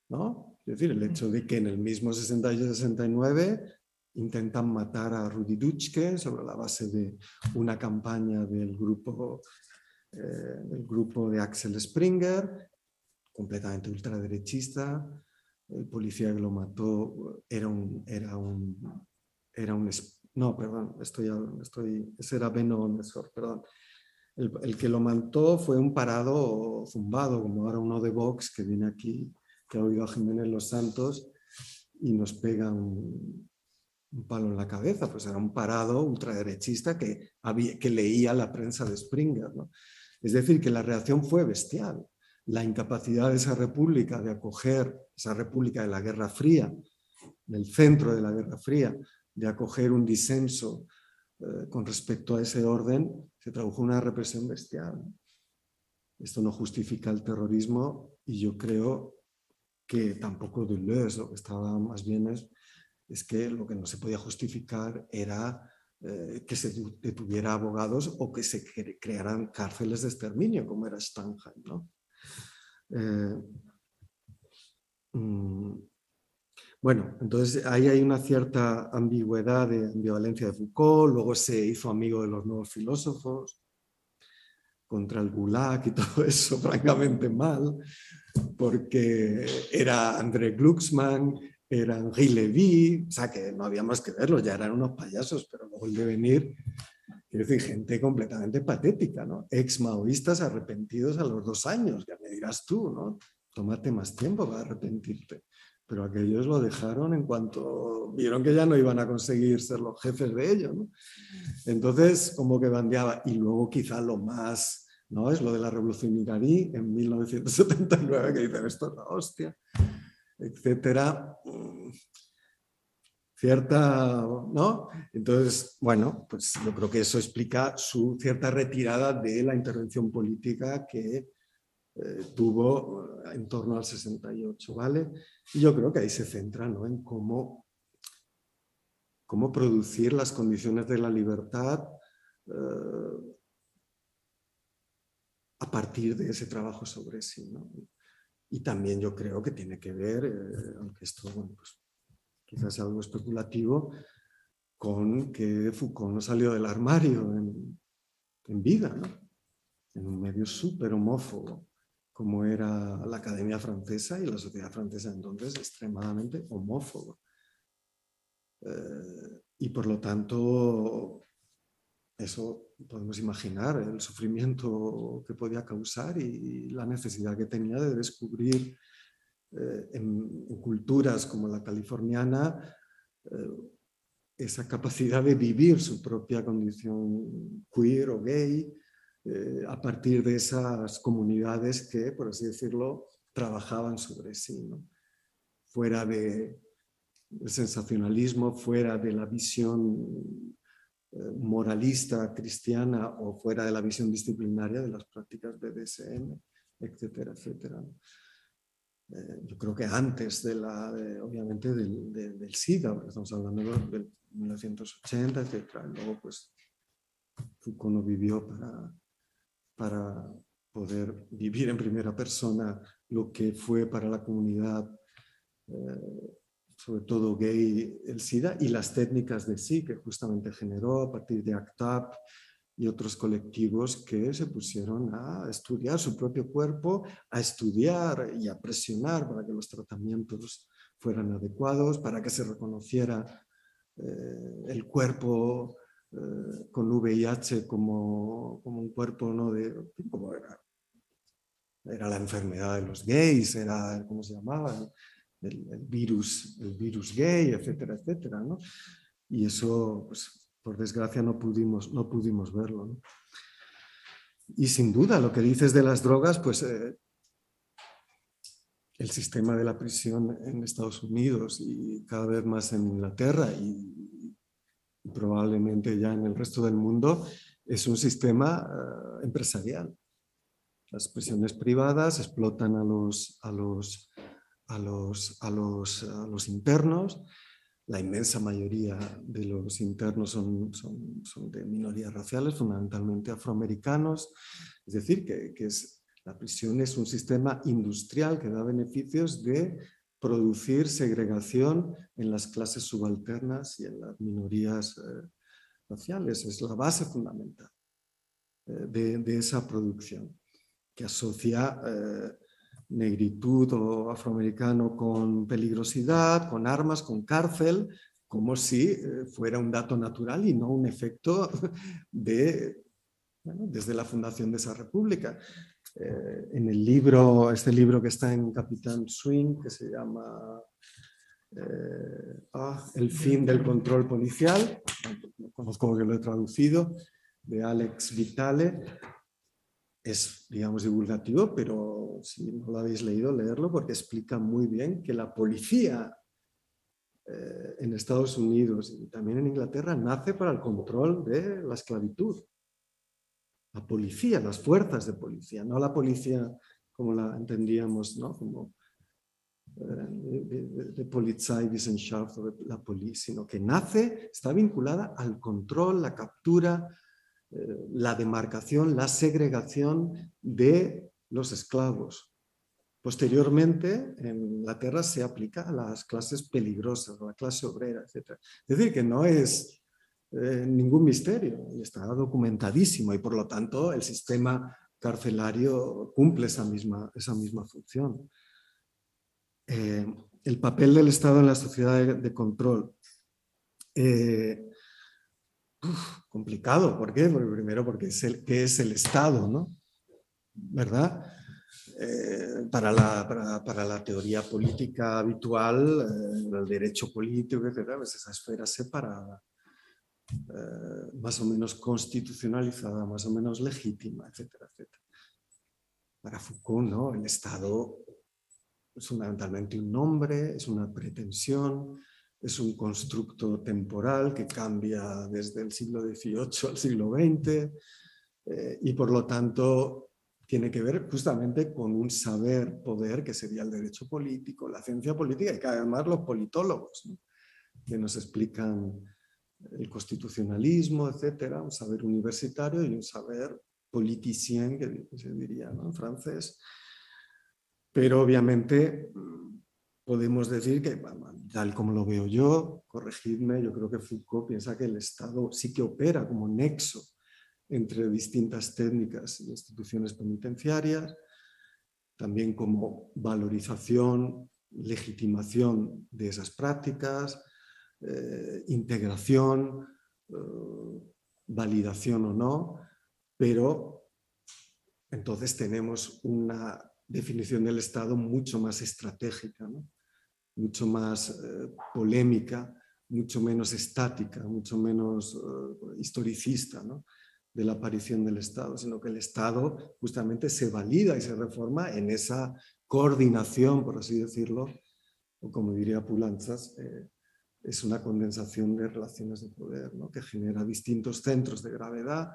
¿no? Es decir, el hecho de que en el mismo 68-69 intentan matar a Rudi Dutschke sobre la base de una campaña del grupo, eh, del grupo de Axel Springer, completamente ultraderechista. El policía que lo mató era un, era un, era un... No, perdón, estoy, estoy, ese era Beno Nesor, perdón. El, el, que lo mantó fue un parado zumbado, como ahora uno de Vox que viene aquí, que ha oído a Jiménez Los Santos y nos pega un, un palo en la cabeza, pues era un parado ultraderechista que, había, que leía la prensa de Springer. ¿no? Es decir, que la reacción fue bestial. La incapacidad de esa república de acoger, esa república de la Guerra Fría, del centro de la Guerra Fría, de acoger un disenso eh, con respecto a ese orden, se tradujo una represión bestial. Esto no justifica el terrorismo y yo creo que tampoco Deleuze, lo que estaba más bien es es que lo que no se podía justificar era eh, que se detuviera abogados o que se crearan cárceles de exterminio, como era Stanheim. ¿no? Eh, mm, bueno, entonces ahí hay una cierta ambigüedad de ambivalencia de Foucault, luego se hizo amigo de los nuevos filósofos, contra el Gulag y [laughs] todo eso, francamente mal, porque era André Glucksmann, eran Henri Levy, o sea que no había más que verlos, ya eran unos payasos, pero luego el devenir, quiero decir, gente completamente patética, ¿no? Ex maoístas arrepentidos a los dos años, ya me dirás tú, ¿no? Tómate más tiempo para arrepentirte. Pero aquellos lo dejaron en cuanto vieron que ya no iban a conseguir ser los jefes de ellos, ¿no? Entonces, como que bandeaba. Y luego quizá lo más, ¿no? Es lo de la revolución iraní en 1979, que dicen, esto es la hostia etcétera, cierta, ¿no? Entonces, bueno, pues yo creo que eso explica su cierta retirada de la intervención política que eh, tuvo en torno al 68, ¿vale? Y yo creo que ahí se centra, ¿no? En cómo, cómo producir las condiciones de la libertad eh, a partir de ese trabajo sobre sí, ¿no? Y también yo creo que tiene que ver, eh, aunque esto bueno, pues, quizás algo especulativo, con que Foucault no salió del armario en, en vida, ¿no? en un medio súper homófobo, como era la Academia Francesa y la sociedad francesa entonces extremadamente homófoba. Eh, y por lo tanto, eso podemos imaginar el sufrimiento que podía causar y la necesidad que tenía de descubrir eh, en, culturas como la californiana eh, esa capacidad de vivir su propia condición queer o gay eh, a partir de esas comunidades que, por así decirlo, trabajaban sobre sí, fuera de, del sensacionalismo, fuera de la visión moralista cristiana o fuera de la visión disciplinaria de las prácticas BDSM, etcétera, etcétera. Eh, yo creo que antes de la, obviamente, del, SIDA, porque estamos hablando del 1980, etcétera. Luego, pues, Foucault no vivió para, para poder vivir en primera persona lo que fue para la comunidad eh, sobre todo gay, el SIDA y las técnicas de sí que justamente generó a partir de ACTAP y otros colectivos que se pusieron a estudiar su propio cuerpo, a estudiar y a presionar para que los tratamientos fueran adecuados, para que se reconociera eh, el cuerpo eh, con VIH como, como, un cuerpo ¿no? de, era, la enfermedad de los gays, era, ¿cómo se llamaba? el, virus, el virus gay, etcétera, etcétera. ¿no? Y eso, pues, por desgracia, no pudimos, no pudimos verlo. Y sin duda, lo que dices de las drogas, pues eh, el sistema de la prisión en Estados Unidos y cada vez más en Inglaterra y, probablemente ya en el resto del mundo, es un sistema eh, empresarial. Las prisiones privadas explotan a los, a los a los, a los, a los internos. La inmensa mayoría de los internos son, son, son de minorías raciales, fundamentalmente afroamericanos. Es decir, que, que es, la prisión es un sistema industrial que da beneficios de producir segregación en las clases subalternas y en las minorías eh, raciales. Es la base fundamental eh, de, de, esa producción que asocia eh, negritud o afroamericano con peligrosidad, con armas, con cárcel, como si eh, fuera un dato natural y no un efecto de, desde la fundación de esa república. Eh, en el libro, este libro que está en Capitán Swing, que se llama eh, ah, El fin del control policial, no conozco que lo he traducido, de Alex Vitale, es, digamos, divulgativo, pero si no lo habéis leído, leerlo porque explica muy bien que la policía eh, en Estados Unidos y también en Inglaterra nace para el control de la esclavitud la policía, las fuerzas de policía, no la policía como la entendíamos, ¿no? como eh, de, de Polizeiwissenschaft o de la policía, sino que nace, está vinculada al control, la captura, la demarcación, la segregación de los esclavos. Posteriormente, en Inglaterra se aplica a las clases peligrosas, a la clase obrera, etc. Es decir, que no es eh, ningún misterio y está documentadísimo y por lo tanto el sistema carcelario cumple esa misma, esa misma función. Eh, el papel del Estado en la sociedad de, control. Eh, complicado, ¿por qué? Porque primero porque es el, ¿qué es el Estado? ¿no? ¿Verdad? para, la, para, la, teoría política habitual, el derecho político, etc., pues esa esfera separada. Eh, más o menos constitucionalizada, más o menos legítima, etcétera, etcétera. Para Foucault, ¿no? el Estado es fundamentalmente un nombre, es una pretensión, es un constructo temporal que cambia desde el siglo XVIII al siglo XX eh, y por lo tanto tiene que ver justamente con un saber poder que sería el derecho político, la ciencia política y que además los politólogos que nos explican el constitucionalismo, etcétera, un saber universitario y un saber politicien, que se diría en francés. Pero obviamente podemos decir que, tal como lo veo yo, corregidme, yo creo que Foucault piensa que el Estado sí que opera como nexo entre distintas técnicas e instituciones penitenciarias, también como valorización, legitimación de esas prácticas, eh, integración, eh, validación o no, pero entonces tenemos una definición del Estado mucho más estratégica, mucho más eh, polémica, mucho menos estática, mucho menos historicista de la aparición del Estado, sino que el Estado justamente se valida y se reforma en esa coordinación, por así decirlo, o como diría Pulanzas, es una condensación de relaciones de poder ¿no? que genera distintos centros de gravedad,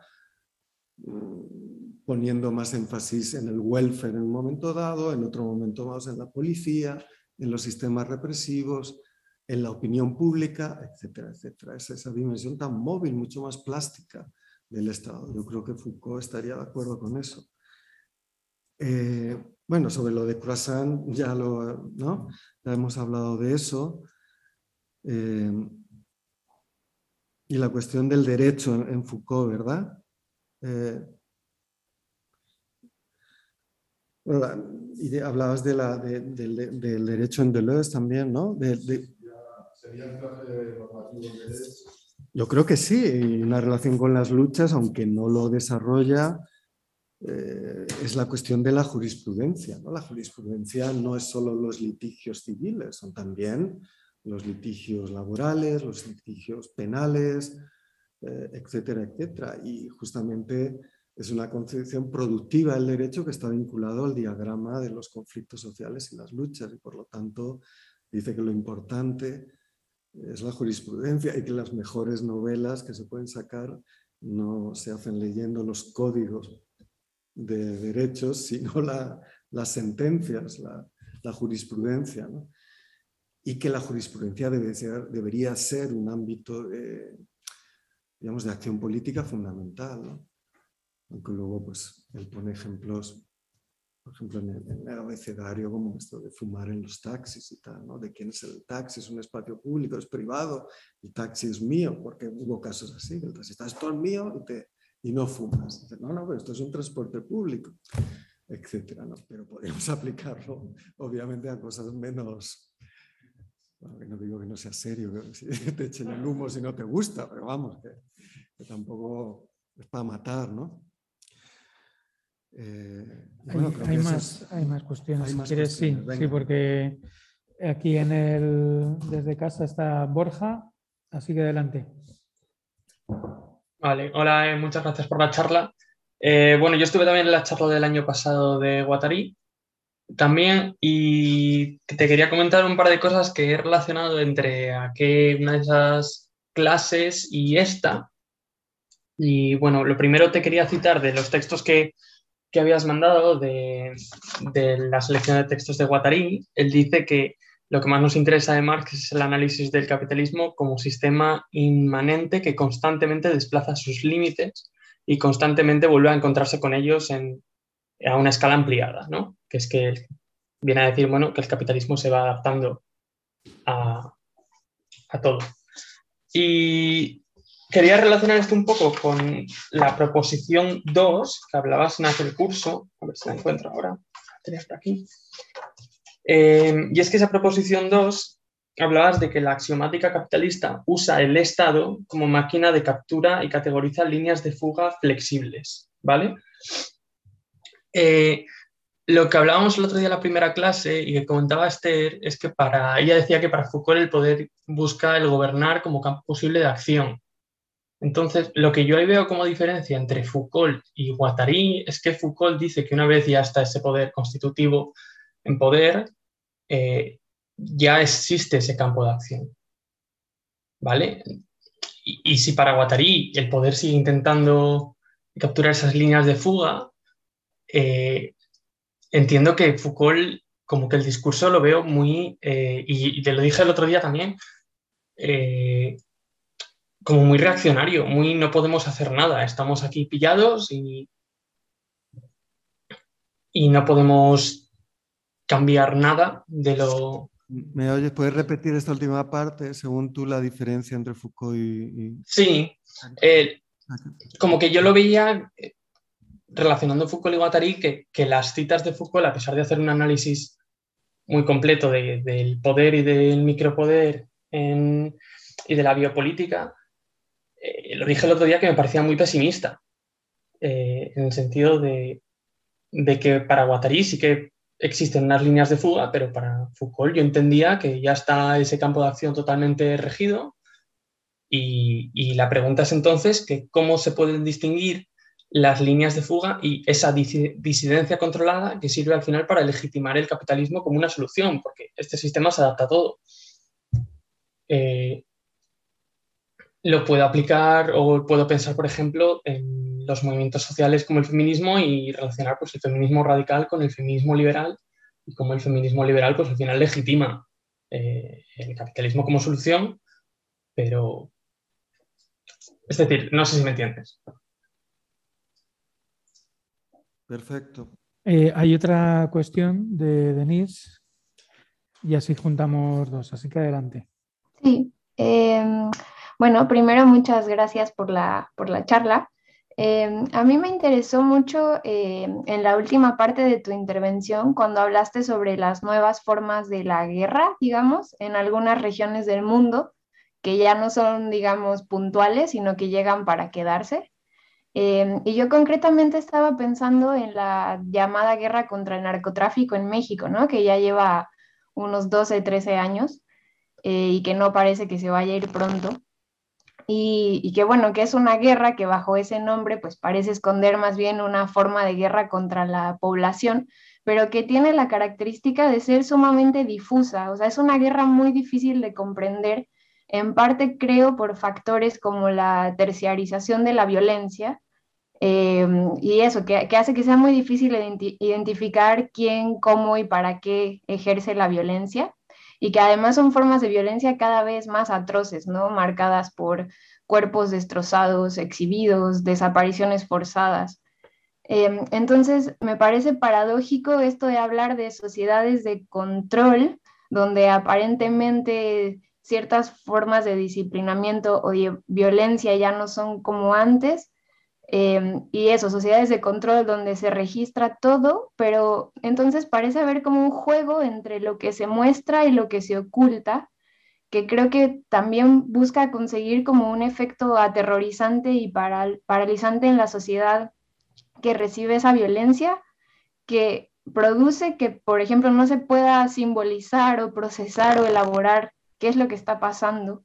mm, poniendo más énfasis en el welfare en un momento dado, en otro momento más en la policía, en los sistemas represivos, en la opinión pública, etcétera, etcétera. Es esa dimensión tan móvil, mucho más plástica del Estado. Yo creo que Foucault estaría de acuerdo con eso. Eh, bueno, sobre lo de Croissant ya, lo, ¿no? ya hemos hablado de eso. Eh, y la cuestión del derecho en, Foucault, ¿verdad? Eh, y hablabas de la, del derecho en Deleuze también, ¿no? yo creo que sí, una relación con las luchas, aunque no lo desarrolla, eh, es la cuestión de la jurisprudencia. ¿no? La jurisprudencia no es solo los litigios civiles, son también los litigios laborales, los litigios penales, eh, etcétera, etcétera. Y justamente es una concepción productiva del derecho que está vinculado al diagrama de los conflictos sociales y las luchas y por lo tanto dice que lo importante es la jurisprudencia y que las mejores novelas que se pueden sacar no se hacen leyendo los códigos de derechos, [laughs] sino las sentencias, la, la jurisprudencia. y que la jurisprudencia debería ser un ámbito de, digamos, de acción política fundamental. Aunque luego pues, él pone ejemplos, por ejemplo, en el, abecedario como esto de fumar en los taxis y tal, ¿no? de quién es el taxi, es un espacio público, es privado, el taxi es mío, porque hubo casos así, el taxista es todo mío y, te, y no fumas. no, no, pero esto es un transporte público, etcétera, ¿no? Pero podemos [laughs] aplicarlo obviamente a cosas menos no digo que no sea serio, que [laughs] te echen el humo si no te gusta, pero vamos, que, tampoco es para matar, ¿no? Eh, hay, más, hay, más, cuestiones. si quieres, sí, sí, porque aquí en el, desde casa está Borja, así que adelante. Vale, hola, eh, muchas gracias por la charla. Eh, bueno, yo estuve también en la charla del año pasado de Guattari también y te quería comentar un par de cosas que he relacionado entre una de esas clases y esta. Y bueno, lo primero te quería citar de los textos que, que habías mandado de, de, la selección de textos de Guattari. Él dice que lo que más nos interesa de Marx es el análisis del capitalismo como sistema inmanente que constantemente desplaza sus límites y constantemente vuelve a encontrarse con ellos en, a una escala ampliada, ¿no? que es que viene a decir bueno, que el capitalismo se va adaptando a, todo. Y quería relacionar esto un poco con la proposición 2 que hablabas en aquel curso, a ver si la encuentro ahora, tenía por aquí. Eh, y es que esa proposición 2 hablabas de que la axiomática capitalista usa el Estado como máquina de captura y categoriza líneas de fuga flexibles, ¿vale? Eh, lo que hablábamos el otro día en la primera clase y que comentaba Esther es que para ella decía que para Foucault el poder busca el gobernar como campo posible de acción. Entonces, lo que yo ahí veo como diferencia entre Foucault y Guattari es que Foucault dice que una vez ya está ese poder constitutivo en poder, eh, ya existe ese campo de acción. ¿Vale? Y, si para Guattari el poder sigue intentando capturar esas líneas de fuga, eh, entiendo que Foucault, como que el discurso lo veo muy, eh, y, te lo dije el otro día también, como muy reaccionario, muy no podemos hacer nada, estamos aquí pillados y, y no podemos cambiar nada de lo... ¿Me oyes? ¿Puedes repetir esta última parte, según tú, la diferencia entre Foucault y... Sí, eh, como que yo lo veía relacionando Foucault y Guattari que, que, las citas de Foucault, a pesar de hacer un análisis muy completo del poder y del micropoder y de la biopolítica, eh, lo dije el otro día que me parecía muy pesimista, eh, en el sentido de, que para Guattari sí que existen unas líneas de fuga, pero para Foucault yo entendía que ya está ese campo de acción totalmente regido y, y la pregunta es entonces que cómo se pueden distinguir las líneas de fuga y esa disidencia controlada que sirve al final para legitimar el capitalismo como una solución, porque este sistema se adapta a todo. Eh, lo puedo aplicar o puedo pensar, por ejemplo, en los movimientos sociales como el feminismo y relacionar pues, el feminismo radical con el feminismo liberal y como el feminismo liberal pues, al final legitima eh, el capitalismo como solución, pero... Es decir, no sé si me entiendes. Perfecto. Eh, hay otra cuestión de Denise y así juntamos dos, así que adelante. Sí, em, bueno, primero muchas gracias por la, por la charla. Em, a mí me interesó mucho em, en la última parte de tu intervención cuando hablaste sobre las nuevas formas de la guerra, digamos, en algunas regiones del mundo que ya no son, digamos, puntuales, sino que llegan para quedarse. Em, y yo concretamente estaba pensando en la llamada guerra contra el narcotráfico en México, ¿no? que ya lleva unos 12, 13 años eh, y que no parece que se vaya a ir pronto. Y, y, que bueno, que es una guerra que bajo ese nombre pues parece esconder más bien una forma de guerra contra la población, pero que tiene la característica de ser sumamente difusa, o sea, es una guerra muy difícil de comprender en parte creo por factores como la terciarización de la violencia eh, y eso, que, hace que sea muy difícil identificar quién, cómo y para qué ejerce la violencia y que además son formas de violencia cada vez más atroces, ¿no? Marcadas por cuerpos destrozados, exhibidos, desapariciones forzadas. Eh, entonces, me parece paradójico esto de hablar de sociedades de control, donde aparentemente ciertas formas de disciplinamiento o de violencia ya no son como antes. Em, y eso, sociedades de control donde se registra todo, pero entonces parece haber como un juego entre lo que se muestra y lo que se oculta, que creo que también busca conseguir como un efecto aterrorizante y paralizante en la sociedad que recibe esa violencia, que produce que, por ejemplo, no se pueda simbolizar o procesar o elaborar qué es lo que está pasando.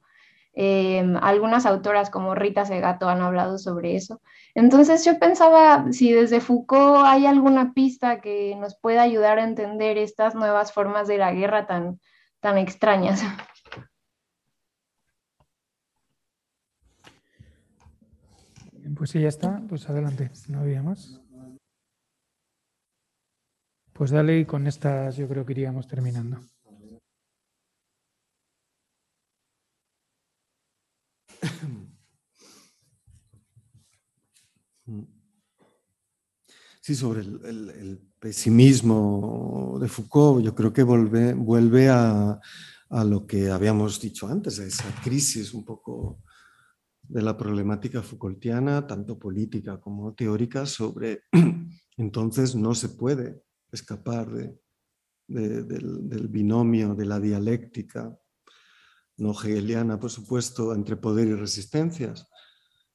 Em, algunas autoras como Rita Segato han hablado sobre eso. Entonces yo pensaba si desde Foucault hay alguna pista que nos pueda ayudar a entender estas nuevas formas de la guerra tan, tan extrañas. Pues sí, ya está. Pues adelante. No había más. Pues dale y con estas yo creo que iríamos terminando. Sí, sobre el, pesimismo de Foucault, yo creo que vuelve, a, a, lo que habíamos dicho antes, a esa crisis un poco de la problemática Foucaultiana, tanto política como teórica, sobre [clears throat] entonces no se puede escapar de, del, binomio de la dialéctica no hegeliana, por supuesto, entre poder y resistencias.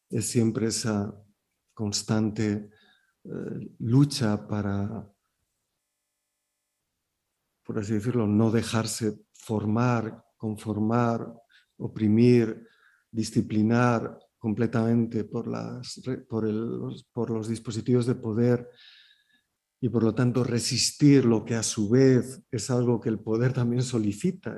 Es siempre esa constante eh, lucha para, por así decirlo, no dejarse formar, conformar, oprimir, disciplinar completamente por, por los dispositivos de poder y por lo tanto resistir lo que a su vez es algo que el poder también solicita,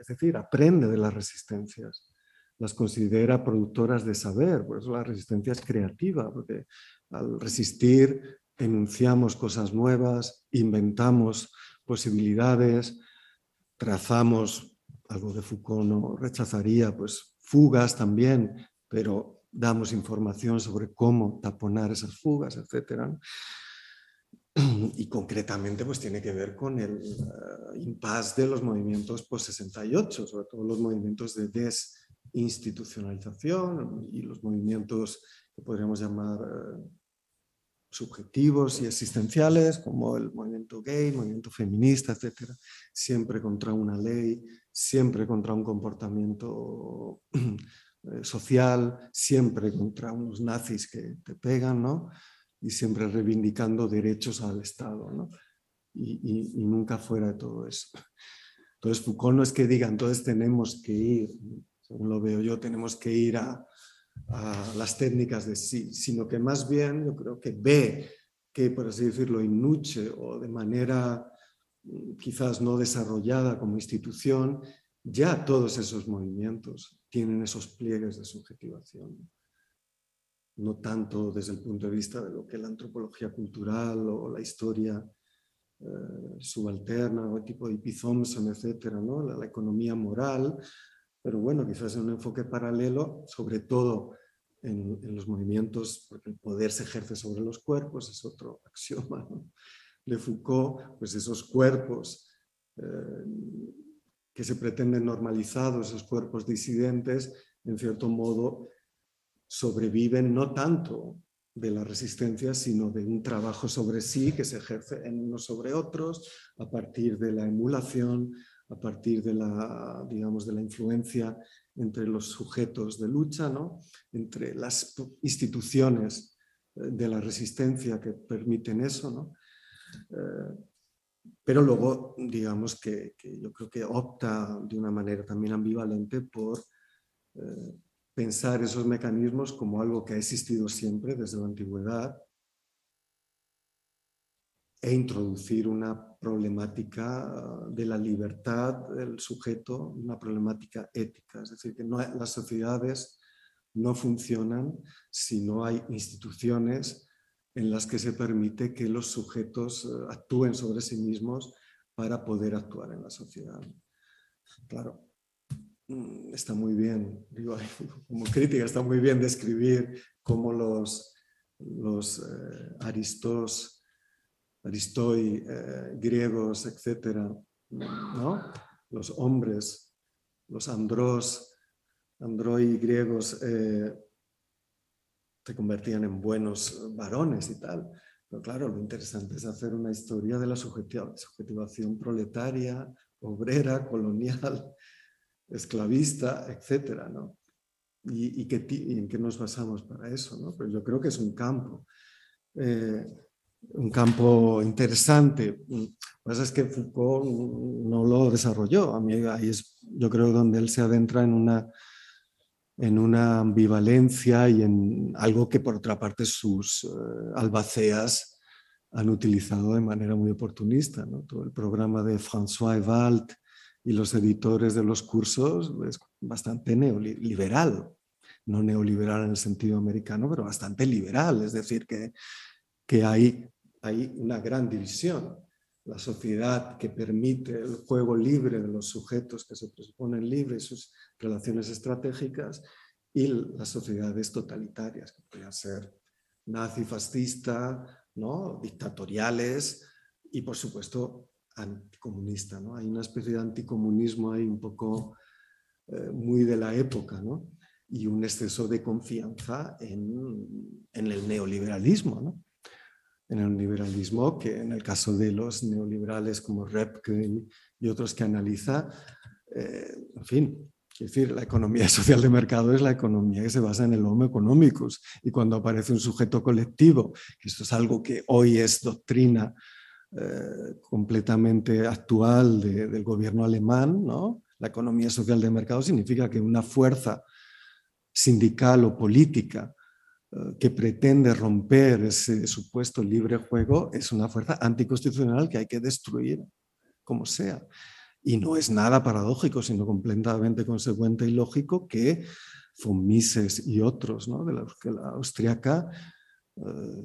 es, decir, aprende de las resistencias, las considera productoras de saber, por eso la resistencia es creativa, porque al resistir enunciamos cosas nuevas, inventamos posibilidades, trazamos, algo de Foucault no rechazaría, pues fugas también, pero damos información sobre cómo taponar esas fugas, etc [clears throat] y concretamente pues tiene que ver con el uh, impasse de los movimientos post-68, sobre todo los movimientos de desinstitucionalización y los movimientos que podríamos llamar uh, subjetivos y existenciales, como el movimiento gay, movimiento feminista, etc. Siempre contra una ley, siempre contra un comportamiento [clears throat] eh, social, siempre contra unos nazis que te pegan, ¿no? Y siempre reivindicando derechos al Estado, ¿no? y, y, nunca fuera de todo eso. Entonces Foucault no es que diga, entonces tenemos que ir, según lo veo yo, tenemos que ir a, a las técnicas de sí, sino que más bien yo creo que ve que, por así decirlo, in nuche o de manera mm, quizás no desarrollada como institución, ya todos esos movimientos tienen esos pliegues de subjetivación no tanto desde el punto de vista de lo que la antropología cultural o la historia eh, subalterna o tipo de. Thompson, etcétera, ¿no? La, economía moral, pero bueno, quizás en un enfoque paralelo, sobre todo en, los movimientos, porque el poder se ejerce sobre los cuerpos, es otro [laughs] axioma de Foucault, pues esos cuerpos eh, que se pretenden normalizados, esos cuerpos disidentes, en cierto modo sobreviven no tanto de la resistencia, sino de un trabajo sobre sí que se ejerce en unos sobre otros a partir de la emulación, a partir de la, digamos, de la influencia entre los sujetos de lucha, ¿no? entre las instituciones eh, de la resistencia que permiten eso. ¿no? Eh, pero luego, digamos que, yo creo que opta de una manera también ambivalente por eh, pensar esos mecanismos como algo que ha existido siempre desde la antigüedad e introducir una problemática de la libertad del sujeto, una problemática ética. Es decir, que las sociedades no funcionan si no hay instituciones en las que se permite que los sujetos eh, actúen sobre sí mismos para poder actuar en la sociedad. Claro, está muy bien, digo, [laughs] como crítica está muy bien describir cómo los, los eh, aristos, aristoi eh, griegos, etcétera, ¿no? los hombres, los andros, androi griegos eh, se convertían en buenos varones y tal. Pero claro, lo interesante es hacer una historia de la subjetivación proletaria, obrera, colonial, esclavista, etcétera, ¿no? ¿Y, en qué nos basamos para eso? ¿no? Pues yo creo que es un campo, eh, un campo interesante. Lo que pasa es que Foucault no lo desarrolló. A mí ahí es, yo creo, donde él se adentra en una, en una ambivalencia y en algo que por otra parte sus eh, albaceas han utilizado de manera muy oportunista. ¿no? Todo el programa de François Evalt y los editores de los cursos es bastante neoliberal, no neoliberal en el sentido americano, pero bastante liberal, es decir, que, que hay, hay una gran división. La sociedad que permite el juego libre de los sujetos que se presuponen libres, sus relaciones estratégicas, y las sociedades totalitarias, que podrían ser nazi, fascista, ¿no? dictatoriales y, por supuesto, anticomunista. ¿no? Hay una especie de anticomunismo ahí un poco eh, muy de la época ¿no? y un exceso de confianza en, en el neoliberalismo. ¿no? En el liberalismo que en el caso de los neoliberales como Repke y otros que analiza, eh, en fin, es decir, la economía [laughs] social de mercado es la economía que se basa en el homo económicos y cuando aparece un sujeto colectivo, que esto es algo que hoy es doctrina eh, completamente actual del gobierno alemán, ¿no? la economía social de mercado significa que una fuerza sindical o política eh, que pretende romper ese supuesto libre juego es una fuerza anticonstitucional que hay que destruir como sea. Y no es nada paradójico, sino completamente consecuente y lógico que von Mises y otros ¿no? de la, austriaca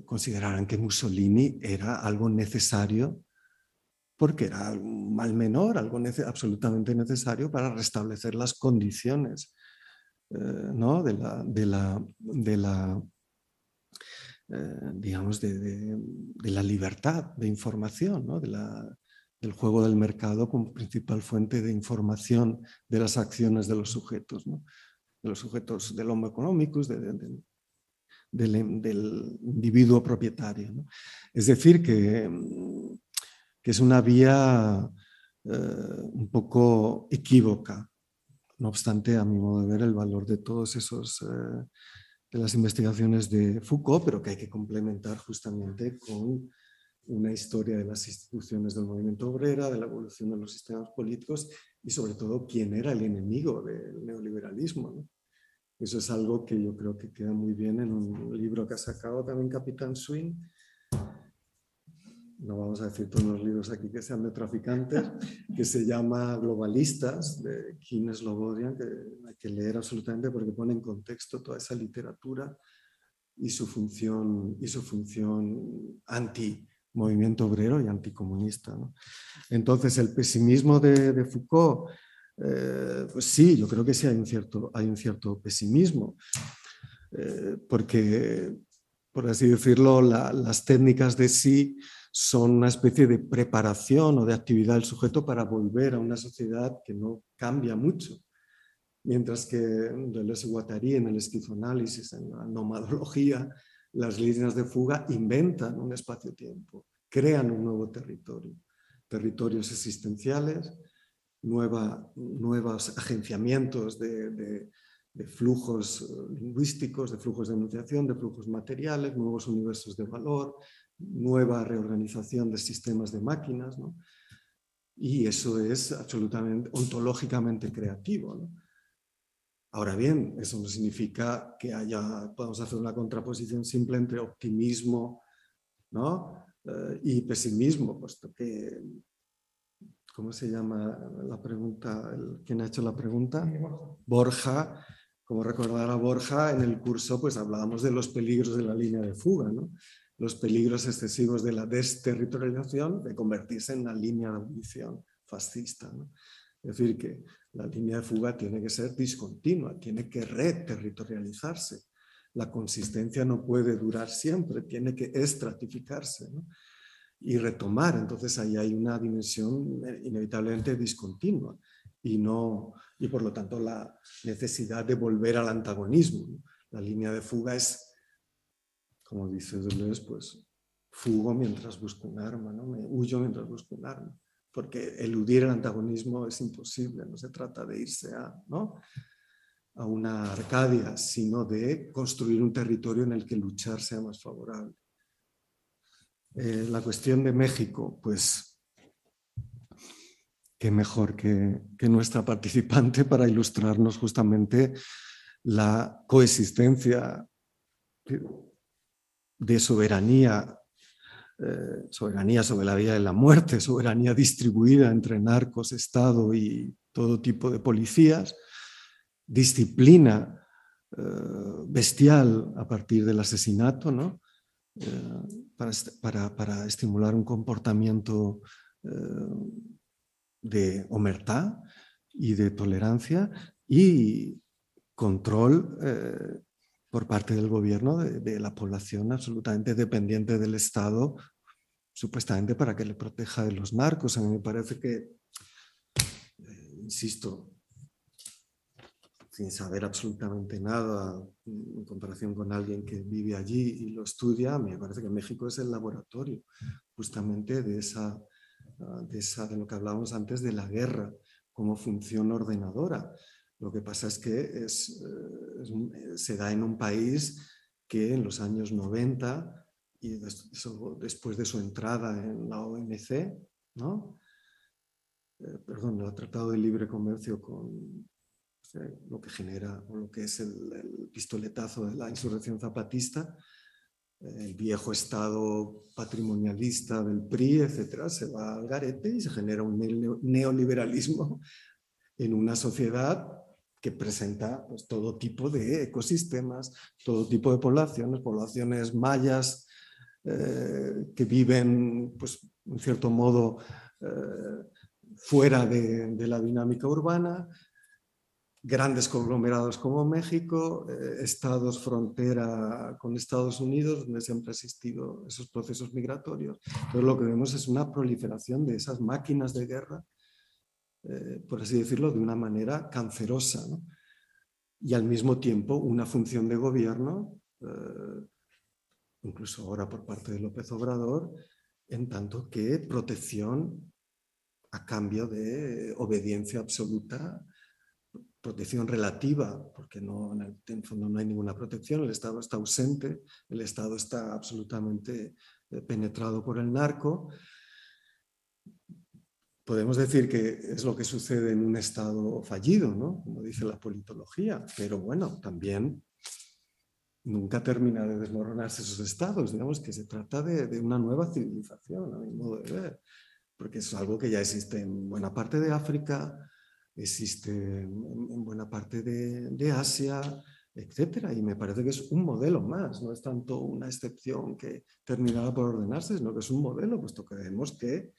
consideraran que Mussolini era algo necesario porque era un mal menor, algo absolutamente necesario para restablecer las condiciones eh, ¿no? de la, de la, de la eh, digamos, de, de, la libertad de información, ¿no? de la, del juego del mercado como principal fuente de información de las acciones de los sujetos, ¿no? de los sujetos del homo económicos, de, del, individuo propietario. Es decir, que, que, es una vía eh, un poco equívoca. No obstante, a mi modo de ver, el valor de todos esos... Eh, de las investigaciones de Foucault, pero que hay que complementar justamente con una historia de las instituciones del movimiento obrera, de la evolución de los sistemas políticos y sobre todo quién era el enemigo del neoliberalismo. Eso es algo que yo creo que queda muy bien en un libro que ha sacado también Capitán Swing. No vamos a decir todos los libros aquí que sean de traficantes, [laughs] que se llama Globalistas, de Kim Slobodian, que hay que leer absolutamente porque pone en contexto toda esa literatura y su función, y su función anti movimiento obrero y anticomunista. ¿no? Entonces, el pesimismo de, de Foucault eh, pues sí, yo creo que sí hay un cierto, hay un cierto pesimismo, eh, porque, por así decirlo, las técnicas de sí son una especie de preparación o de actividad del sujeto para volver a una sociedad que no cambia mucho. Mientras que Deleuze y Guattari en el esquizoanálisis, en la nomadología, las líneas de fuga inventan un espacio-tiempo, crean un nuevo territorio, territorios existenciales, nuevos agenciamientos de, flujos eh, lingüísticos, de flujos de enunciación, de flujos materiales, nuevos universos de valor, nueva reorganización de sistemas de máquinas. Y eso es absolutamente ontológicamente creativo. Ahora bien, eso no significa que haya, podamos hacer una contraposición simple entre optimismo ¿no? Eh, y pesimismo, puesto que ¿cómo se llama la pregunta? El, ¿Quién ha hecho la pregunta? Borja. Como recordará Borja, en el curso pues hablábamos de los peligros de la línea de fuga, ¿no? los peligros excesivos de la desterritorialización, de convertirse en la línea de abolición fascista. ¿no? Es decir, que la línea de fuga tiene que ser discontinua, tiene que reterritorializarse. La consistencia no puede durar siempre, tiene que estratificarse. ¿no? Y retomar. Entonces ahí hay una dimensión eh, inevitablemente discontinua y, no, y por lo tanto la necesidad de volver al antagonismo. La línea de fuga es, como dice Deleuze, pues fugo mientras busco un arma, ¿no? me huyo mientras busco un arma. porque eludir el antagonismo es imposible, no se trata de irse a, ¿no? a una Arcadia, sino de construir un territorio en el que luchar sea más favorable. Eh, la cuestión de México, pues qué mejor que, nuestra participante [laughs] para ilustrarnos justamente la coexistencia de soberanía, eh, soberanía sobre la vida y la muerte, soberanía distribuida entre narcos, Estado y todo tipo de policías, disciplina eh, bestial a partir del asesinato, ¿no? Eh, para, estimular un comportamiento eh, de omertad y de tolerancia y control por parte del gobierno de, la población absolutamente dependiente del Estado, supuestamente para que le proteja de los narcos. A mí me parece que, insisto, sin saber absolutamente nada en comparación con alguien que vive allí y lo estudia, me parece que México es el laboratorio justamente de, esa, de, esa, de lo que hablábamos antes de la guerra como función ordenadora. Lo que pasa es que es, eh, se da en un país que en los años 90 y después de su entrada en la OMC, ¿no? Eh, perdón, el Tratado de Libre Comercio con, lo que genera o lo que es el, pistoletazo de la insurrección zapatista, el viejo estado patrimonialista del PRI, etcétera, se va al garete y se genera un neoliberalismo en una sociedad que presenta pues, todo tipo de ecosistemas, todo tipo de poblaciones, poblaciones mayas eh, que viven, pues, en cierto modo, eh, fuera de, la dinámica urbana, grandes conglomerados como México, eh, estados frontera con Estados Unidos, donde siempre han existido esos procesos migratorios. Entonces lo que vemos es una proliferación de esas máquinas de guerra, eh, por así decirlo, de una manera cancerosa. Y al mismo tiempo una función de gobierno, eh, incluso ahora por parte de López Obrador, en tanto que protección a cambio de obediencia absoluta protección relativa, porque no, en el fondo no hay ninguna protección, el Estado está ausente, el Estado está absolutamente eh, penetrado por el narco. Podemos decir que es lo que sucede en un Estado fallido, ¿no? como dice la politología, pero bueno, también nunca termina de desmoronarse esos estados. Digamos que se trata de, una nueva civilización, a mi modo de ver, porque es algo que ya existe en buena parte de África, existe en buena parte de, Asia, etcétera. Y me parece que es un modelo más, no es tanto una excepción que terminada por ordenarse, sino que es un modelo, puesto que vemos que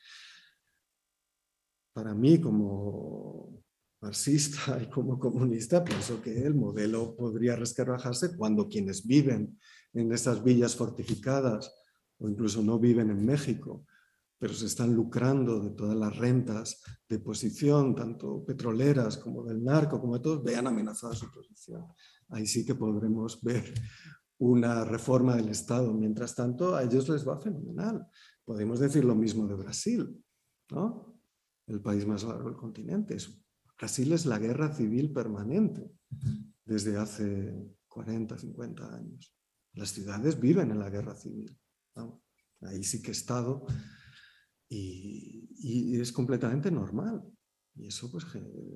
para mí como marxista [laughs] y como comunista, pienso que el modelo podría resquebrajarse cuando quienes viven en esas villas fortificadas o incluso no viven en México, pero se están lucrando de todas las rentas de posición, tanto petroleras como del narco, como de todos, vean amenazada su posición. Ahí sí que podremos [laughs] ver una reforma del Estado. Mientras tanto, a ellos les va fenomenal. Podemos decir lo mismo de Brasil, ¿no? el país más largo del continente. Brasil es la guerra civil permanente desde hace 40, 50 años. Las ciudades viven en la guerra civil. Ahí sí que Estado y, es completamente normal. Y eso, pues,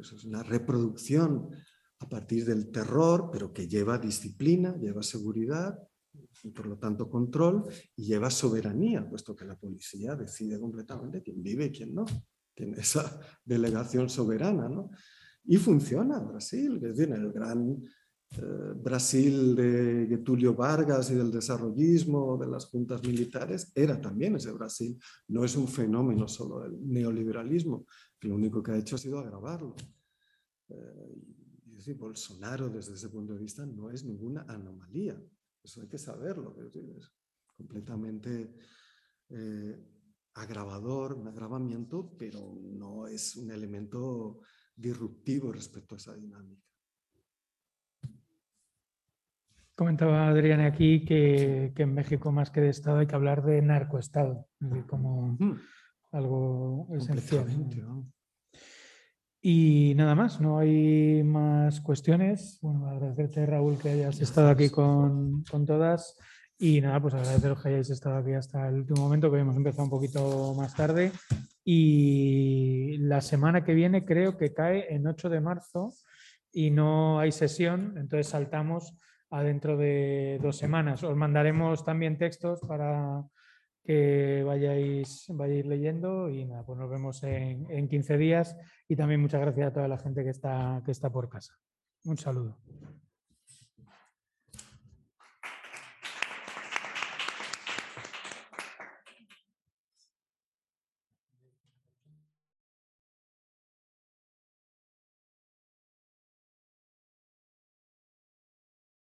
es una reproducción a partir del terror, pero que lleva disciplina, lleva seguridad y por lo tanto control y lleva soberanía, puesto que la policía decide completamente quién vive y quién no. Tiene esa delegación soberana, ¿no? Y funciona Brasil, es decir, el gran Brasil de Getulio Vargas y del desarrollismo, de las juntas militares, era también ese Brasil. No es un fenómeno solo del neoliberalismo, que lo único que ha hecho ha sido agravarlo. Eh, y Bolsonaro desde ese punto de vista no es ninguna anomalía. Eso hay que saberlo. Es, completamente eh, agravador, un agravamiento, pero no es un elemento disruptivo respecto a esa dinámica. Comentaba Adriana aquí que, en México más que de Estado hay que hablar de narcoestado, como, algo esencial. Y nada más, no hay más cuestiones. Bueno, agradecerte, Raúl, que hayas estado aquí con, con todas. Y nada, pues agradeceros que hayáis estado aquí hasta el último momento, que hemos empezado un poquito más tarde. Y la semana que viene creo que cae en 8 de marzo y no hay sesión, entonces saltamos a dentro de dos semanas. Os mandaremos también textos para que vayáis, vayáis leyendo y nada, pues nos vemos en, en 15 días y también muchas gracias a toda la gente que está, que está por casa. Un saludo.